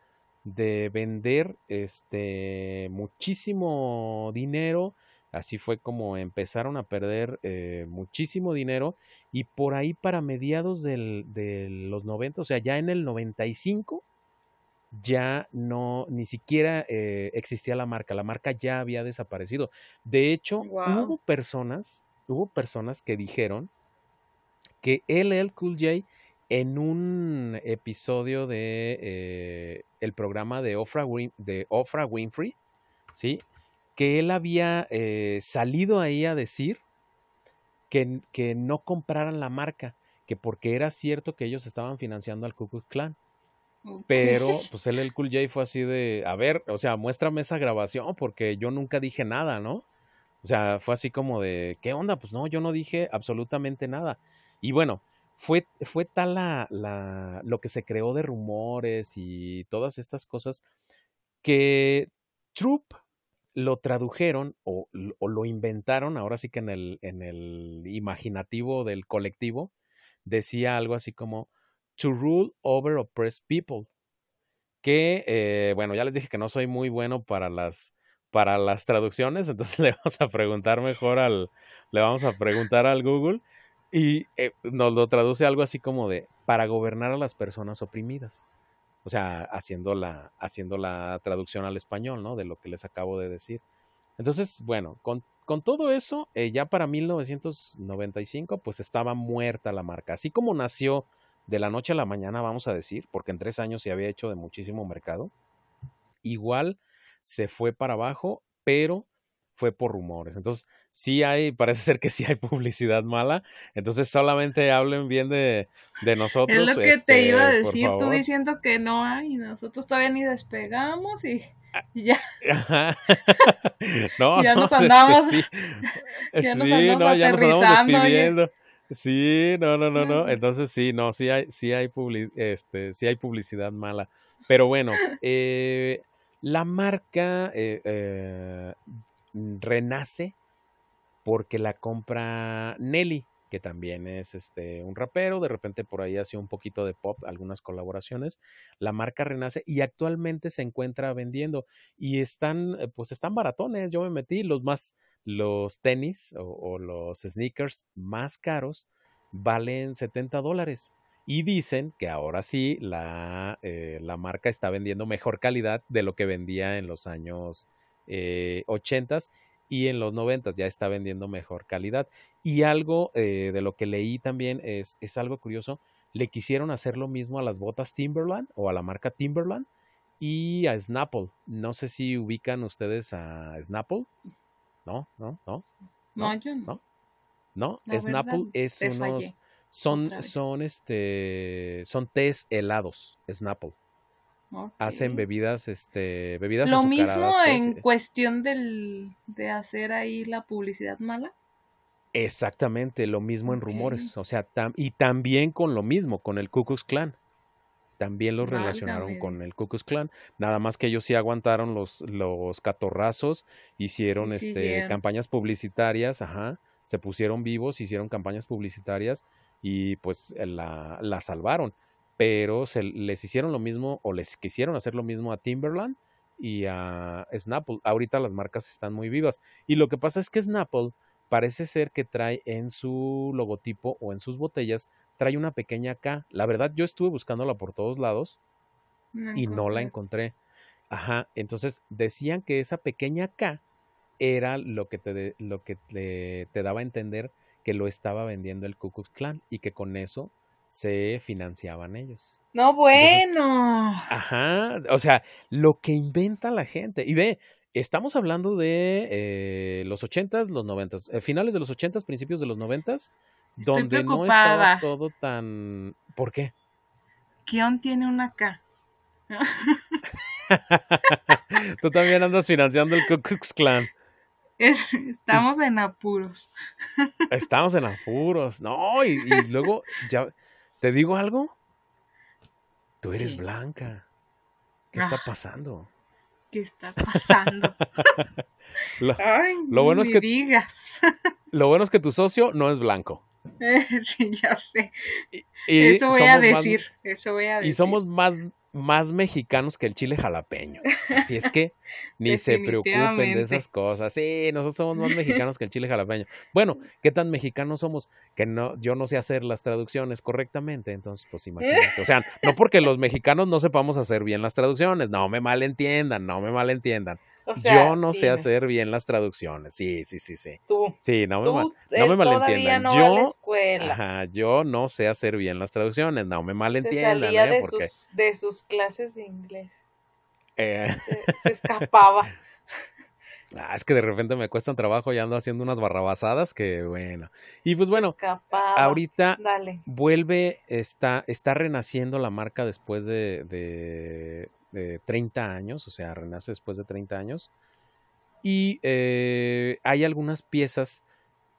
de vender este muchísimo dinero. Así fue como empezaron a perder eh, muchísimo dinero y por ahí para mediados de los 90, o sea, ya en el 95, ya no, ni siquiera eh, existía la marca, la marca ya había desaparecido. De hecho, hubo personas, hubo personas que dijeron que LL Cool J en un episodio de eh, el programa de Oprah, de Winfrey, ¿sí? que él había eh, salido ahí a decir que, que, no compraran la marca, que porque era cierto que ellos estaban financiando al Ku Klux Klan. Pero, pues él, el Cool J, fue así de, a ver, o sea, muéstrame esa grabación porque yo nunca dije nada, ¿no? O sea, fue así como de, ¿qué onda? Pues no, yo no dije absolutamente nada. Y bueno, fue, fue tal la, la, lo que se creó de rumores y todas estas cosas que Troop lo tradujeron o, lo inventaron, ahora sí que en el, en el imaginativo del colectivo, decía algo así como to rule over oppressed people. Que, eh, bueno, ya les dije que no soy muy bueno para las para las traducciones, entonces le vamos a preguntar mejor al, le vamos a preguntar al Google y eh, nos lo traduce algo así como de para gobernar a las personas oprimidas. O sea, haciendo la, haciendo la traducción al español, ¿no? De lo que les acabo de decir. Entonces, bueno, con, con todo eso, eh, ya para 1995, pues estaba muerta la marca. Así como nació de la noche a la mañana, vamos a decir, porque en tres años se había hecho de muchísimo mercado, igual se fue para abajo, pero fue por rumores. Entonces, sí hay, parece ser que sí hay publicidad mala. Entonces, solamente hablen bien de, de nosotros. Es lo que te iba a este, decir, tú diciendo que no hay, nosotros todavía ni despegamos y, ah, ya. no, ya nos andamos. sí, ya nos andamos no, ya nos andamos despidiendo. Sí, no, no, no, no. Entonces sí, no, sí hay, sí hay, este, sí hay publicidad mala. Pero bueno, eh, la marca eh, eh, renace porque la compra Nelly, que también es este un rapero, de repente por ahí hace un poquito de pop, algunas colaboraciones. La marca renace y actualmente se encuentra vendiendo y están, eh, pues están baratones. Yo me metí los más, los tenis o, los sneakers más caros valen 70 dólares. Y dicen que ahora sí la, eh, la marca está vendiendo mejor calidad de lo que vendía en los años eh, 80s y en los 90 ya está vendiendo mejor calidad. Y algo eh, de lo que leí también es, es algo curioso, le quisieron hacer lo mismo a las botas Timberland o a la marca Timberland y a Snapple. No sé si ubican ustedes a Snapple. No, no, no. No, yo no. No, Snapple es unos son son este son tés helados, Snapple. Hacen bebidas, este, bebidas Lo mismo pues, en eh. cuestión del, de hacer ahí la publicidad mala. Exactamente, lo mismo en rumores. O sea, y también con lo mismo, con el Ku Klux Klan. También los relacionaron con el Ku Klux Klan. Nada más que ellos sí aguantaron los, los catorrazos, hicieron este, campañas publicitarias, ajá, se pusieron vivos, hicieron campañas publicitarias y pues la, la salvaron pero se les hicieron lo mismo o les quisieron hacer lo mismo a Timberland y a Snapple. Ahorita las marcas están muy vivas. Y lo que pasa es que Snapple parece ser que trae en su logotipo o en sus botellas, trae una pequeña K. La verdad, yo estuve buscándola por todos lados y no la encontré. Ajá, entonces decían que esa pequeña K era lo que te, lo que te, daba a entender que lo estaba vendiendo el Ku Klux Klan y que con eso se financiaban ellos. No, bueno. ajá, o sea, lo que inventa la gente. Y ve, estamos hablando de eh, los ochentas, los noventas, eh, finales de los ochentas, principios de los noventas, donde no estaba todo tan... ¿Por qué? Kion tiene una K. Tú también andas financiando el Ku Klux Klan. Estamos en apuros. Estamos en apuros, no, y, y luego ya ¿Te digo algo? Tú eres blanca. ¿Qué está ah. pasando? ¿Qué está pasando? lo, Ay, lo bueno es que digas. lo bueno es que tu socio no es blanco. sí, ya sé. eso voy a decir, eso voy a decir. Y somos más más mexicanos que el chile jalapeño. Así es que ni se preocupen de esas cosas. Sí, nosotros somos más mexicanos que el chile jalapeño. Bueno, ¿qué tan mexicanos somos? Que no, yo no sé hacer las traducciones correctamente, entonces pues imagínense. O sea, no porque los mexicanos no sepamos hacer bien las traducciones, no me malentiendan, no me malentiendan. yo no sé hacer bien las traducciones. Sí, sí, sí, sí. Tú. Sí, no me, no me malentiendan. yo, ajá, yo no sé hacer bien las traducciones, no me malentiendan. ¿eh? porque... de sus clases de inglés. Eh. Se, escapaba. Ah, es que de repente me cuesta un trabajo y ando haciendo unas barrabasadas que bueno. Y pues bueno, ahorita vuelve, está, está renaciendo la marca después de, de, 30 años, o sea, renace después de 30 años. Y eh, hay algunas piezas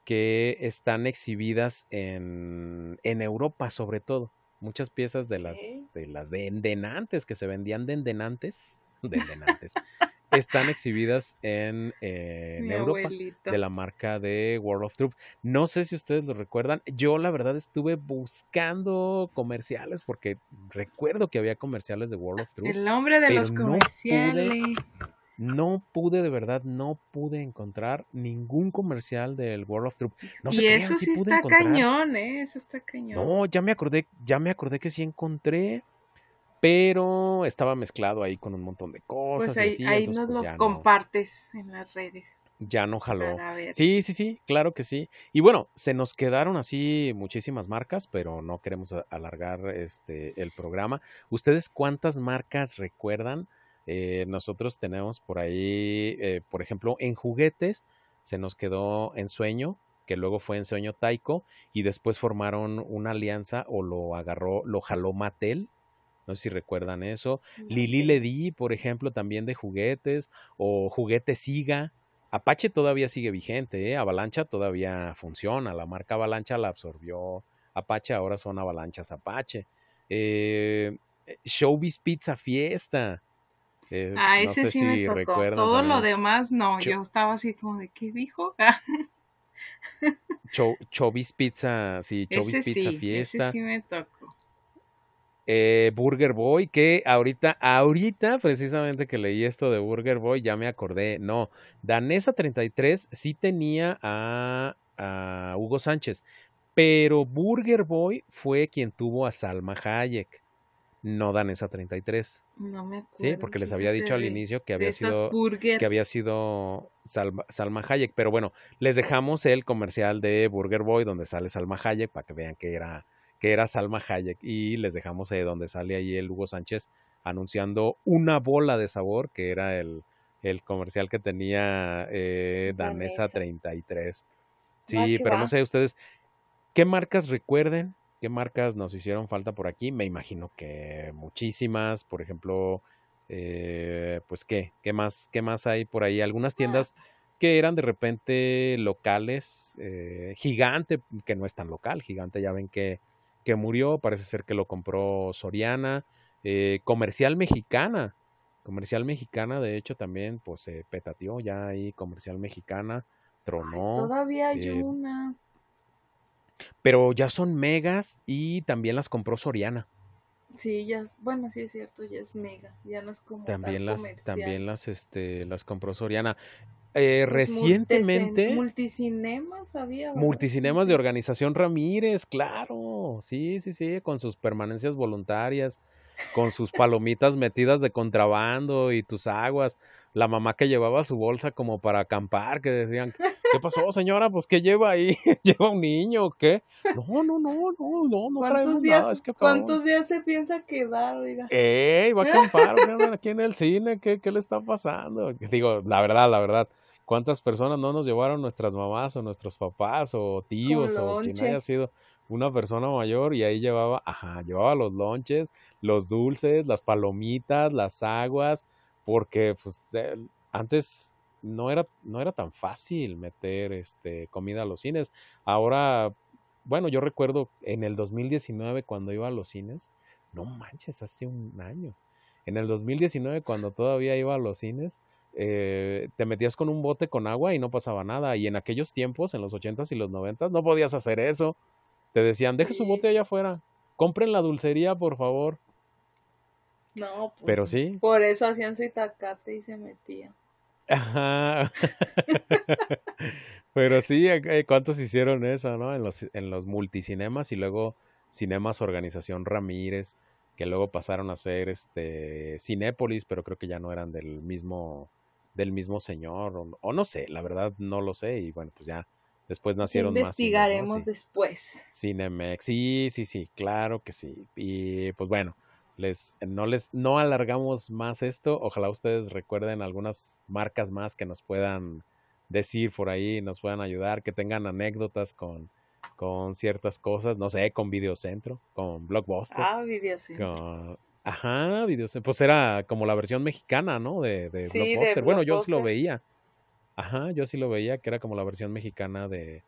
que están exhibidas en, en Europa sobre todo muchas piezas de las de las de endenantes que se vendían de endenantes, de endenantes están exhibidas en, Europa de la marca de World of Truth. No sé si ustedes lo recuerdan. Yo la verdad estuve buscando comerciales porque recuerdo que había comerciales de World of Truth. El nombre de los comerciales. no pude, de verdad, no pude encontrar ningún comercial del World of Troop. No sé y eso sí está cañón, ¿eh? Eso está cañón. No, ya me acordé, ya me acordé que sí encontré, pero estaba mezclado ahí con un montón de cosas. Pues ahí, y así, ahí entonces, nos pues, los no- compartes en las redes. ya no jaló. Sí, sí, sí, claro que sí. Y bueno, se nos quedaron así muchísimas marcas, pero no queremos alargar este el programa. ¿Ustedes cuántas marcas recuerdan? Eh, nosotros tenemos por ahí, eh, por ejemplo, en juguetes se nos quedó Ensueño, que luego fue Ensueño Taiko, y después formaron una alianza o lo agarró, lo jaló Mattel. No sé si recuerdan eso. Lili Ledi, por ejemplo, también de juguetes, o Juguete Siga. Apache todavía sigue vigente, ¿eh? Avalancha todavía funciona. La marca Avalancha la absorbió Apache, ahora son Avalanchas Apache. Eh, Showbiz Pizza Fiesta. Eh, Ah, no ese sé sí si me tocó. Todo lo demás no. Yo estaba así como de, ¿qué dijo? Cho- Chobis Pizza, sí, Chobis ese Pizza sí, Fiesta. ese sí me tocó. Eh, Burger Boy, que ahorita, ahorita precisamente que leí esto de Burger Boy, ya me acordé. No, Danesa 33 sí tenía a, a Hugo Sánchez, pero Burger Boy fue quien tuvo a Salma Hayek, no Danesa 33. No me acuerdo. Sí, porque les había dicho al inicio que había sido burger. que había sido Salma, Salma Hayek. Pero bueno, les dejamos el comercial de Burger Boy donde sale Salma Hayek para que vean que era, que era Salma Hayek. Y les dejamos eh, donde sale ahí el Hugo Sánchez anunciando una bola de sabor, que era el, el comercial que tenía eh, Danesa Danesa. 33. Va Sí, pero no sé ustedes, ¿qué marcas recuerden? ¿Qué marcas nos hicieron falta por aquí? Me imagino que muchísimas, por ejemplo, eh, pues qué, qué más, qué más hay por ahí. Algunas Ah, tiendas que eran de repente locales, eh, Gigante, que no es tan local, Gigante ya ven que, que murió, parece ser que lo compró Soriana, eh, Comercial Mexicana, Comercial Mexicana, de hecho también pues se petateó ya ahí, Comercial Mexicana, tronó. Todavía hay eh, una. pero ya son megas y también las compró Soriana. Sí, ya bueno, sí es cierto, ya es mega, ya no es como También las, comercial. también las, este, las compró Soriana. Eh, Los recientemente, multicinemas había, ¿verdad? multicinemas de Organización Ramírez, claro, sí, sí, sí, con sus permanencias voluntarias, con sus palomitas metidas de contrabando y tus aguas, la mamá que llevaba su bolsa como para acampar, que decían, ¿qué pasó, señora? Pues, ¿qué lleva ahí? ¿Lleva un niño o qué? No, no, no, no, no, no traemos ¿Cuántos días, nada, es que ¿Cuántos días se piensa quedar? Oiga? ¡Ey! Va a acampar aquí en el cine. ¿Qué, ¿Qué le está pasando? Digo, la verdad, la verdad. ¿Cuántas personas no nos llevaron nuestras mamás o nuestros papás o tíos o quien haya sido una persona mayor y ahí llevaba, ajá, llevaba los lonches, los dulces, las palomitas, las aguas, porque pues antes no era, no era tan fácil meter este, comida a los cines. Ahora, bueno, yo recuerdo en el 2019 cuando iba a los cines, no manches, hace un año. En el 2019, cuando todavía iba a los cines, eh, te metías con un bote con agua y no pasaba nada. Y en aquellos tiempos, en los 80s y los 90s, no podías hacer eso. Te decían, deje su bote allá afuera. Compren la dulcería, por favor. No, pues, Pero sí. Por eso hacían su itacate y se metían. Ajá. Pero sí, eh, ¿cuántos hicieron eso, no? En los, en los multicinemas y luego Cinemas Organización Ramírez, que luego pasaron a ser este Cinépolis, pero creo que ya no eran del mismo, del mismo señor, o, o no sé, la verdad no lo sé, y bueno, pues ya después nacieron más cines, ¿no? Investigaremos Sí. después. Cinemex, sí, sí, sí, claro que sí. Y pues bueno, les, no les, no alargamos más esto. Ojalá ustedes recuerden algunas marcas más que nos puedan decir por ahí, nos puedan ayudar, que tengan anécdotas con, con ciertas cosas, no sé, con Videocentro, con Blockbuster, Ah, sí. con... Ajá, Videocentro, pues era como la versión mexicana, ¿no? De, de Sí, de Blockbuster. Bueno, yo sí lo veía. Ajá, yo sí lo veía, que era como la versión mexicana de,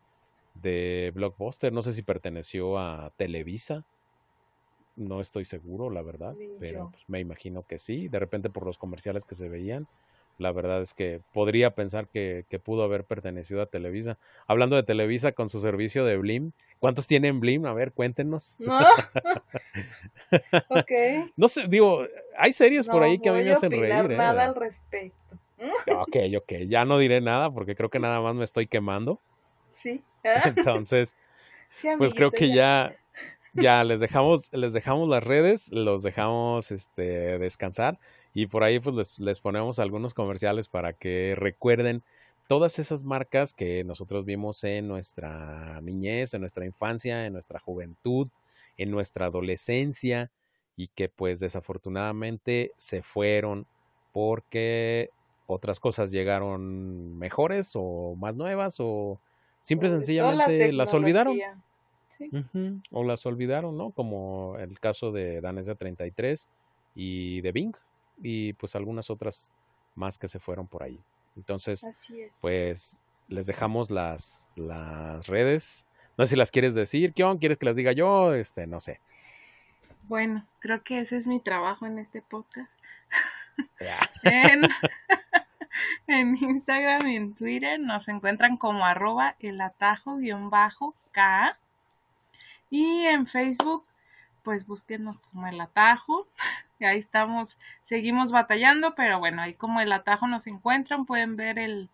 de Blockbuster. No sé si perteneció a Televisa. No estoy seguro, la verdad, pero pues, me imagino que sí. De repente por los comerciales que se veían, la verdad es que podría pensar que, que pudo haber pertenecido a Televisa. Hablando de Televisa con su servicio de Blim, ¿cuántos tienen Blim? A ver, cuéntenos. No. ok. No sé, digo, hay series por No ahí que a mí me hacen reír, ¿eh? nada al respecto. Ok, ok, ya no diré nada porque creo que nada más me estoy quemando. Sí. Entonces, Sí, pues creo que ya, ya les dejamos, les dejamos las redes, los dejamos este, descansar y por ahí pues les, les ponemos algunos comerciales para que recuerden todas esas marcas que nosotros vimos en nuestra niñez, en nuestra infancia, en nuestra juventud, en nuestra adolescencia y que pues desafortunadamente se fueron porque otras cosas llegaron mejores o más nuevas o simple la sencillamente las olvidaron. O las olvidaron, ¿no? Como el caso de Danesa 33 y de Bing y pues algunas otras más que se fueron por ahí. Entonces, pues les dejamos las, las redes. No sé si las quieres decir, ¿qué onda? ¿Quieres que las diga yo? Este, no sé. Bueno, creo que ese es mi trabajo en este podcast. En Instagram y en Twitter nos encuentran como arroba el atajo guion bajo K. Y en Facebook, pues búsquenos como el atajo. Y ahí estamos, seguimos batallando, pero bueno, ahí como el atajo nos encuentran, pueden ver el,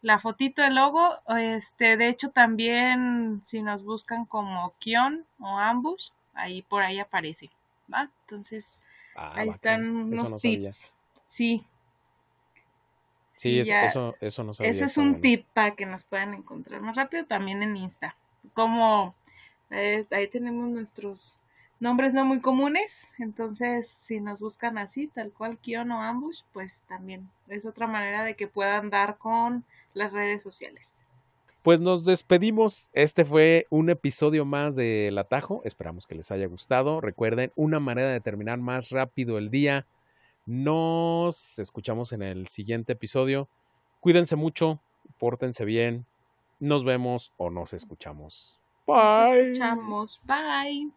la fotito del logo. Este, de hecho, también si nos buscan como Kion o Ambush, ahí por ahí aparece. ¿va? Entonces, Ah, Ahí están unos Eso no tips. sí, Sí, ya. eso, eso no sabía. Ese es un bueno. tip para que nos puedan encontrar más rápido también en Insta. Como ahí tenemos nuestros nombres no muy comunes, entonces si nos buscan así, tal cual Kion o Ambush, pues también es otra manera de que puedan dar con las redes sociales. Pues nos despedimos. Este fue un episodio más de El Atajo. Esperamos que les haya gustado. Recuerden, una manera de terminar más rápido el día. Nos escuchamos en el siguiente episodio. Cuídense mucho, pórtense bien. Nos vemos o nos escuchamos. Nos Bye. escuchamos. Bye.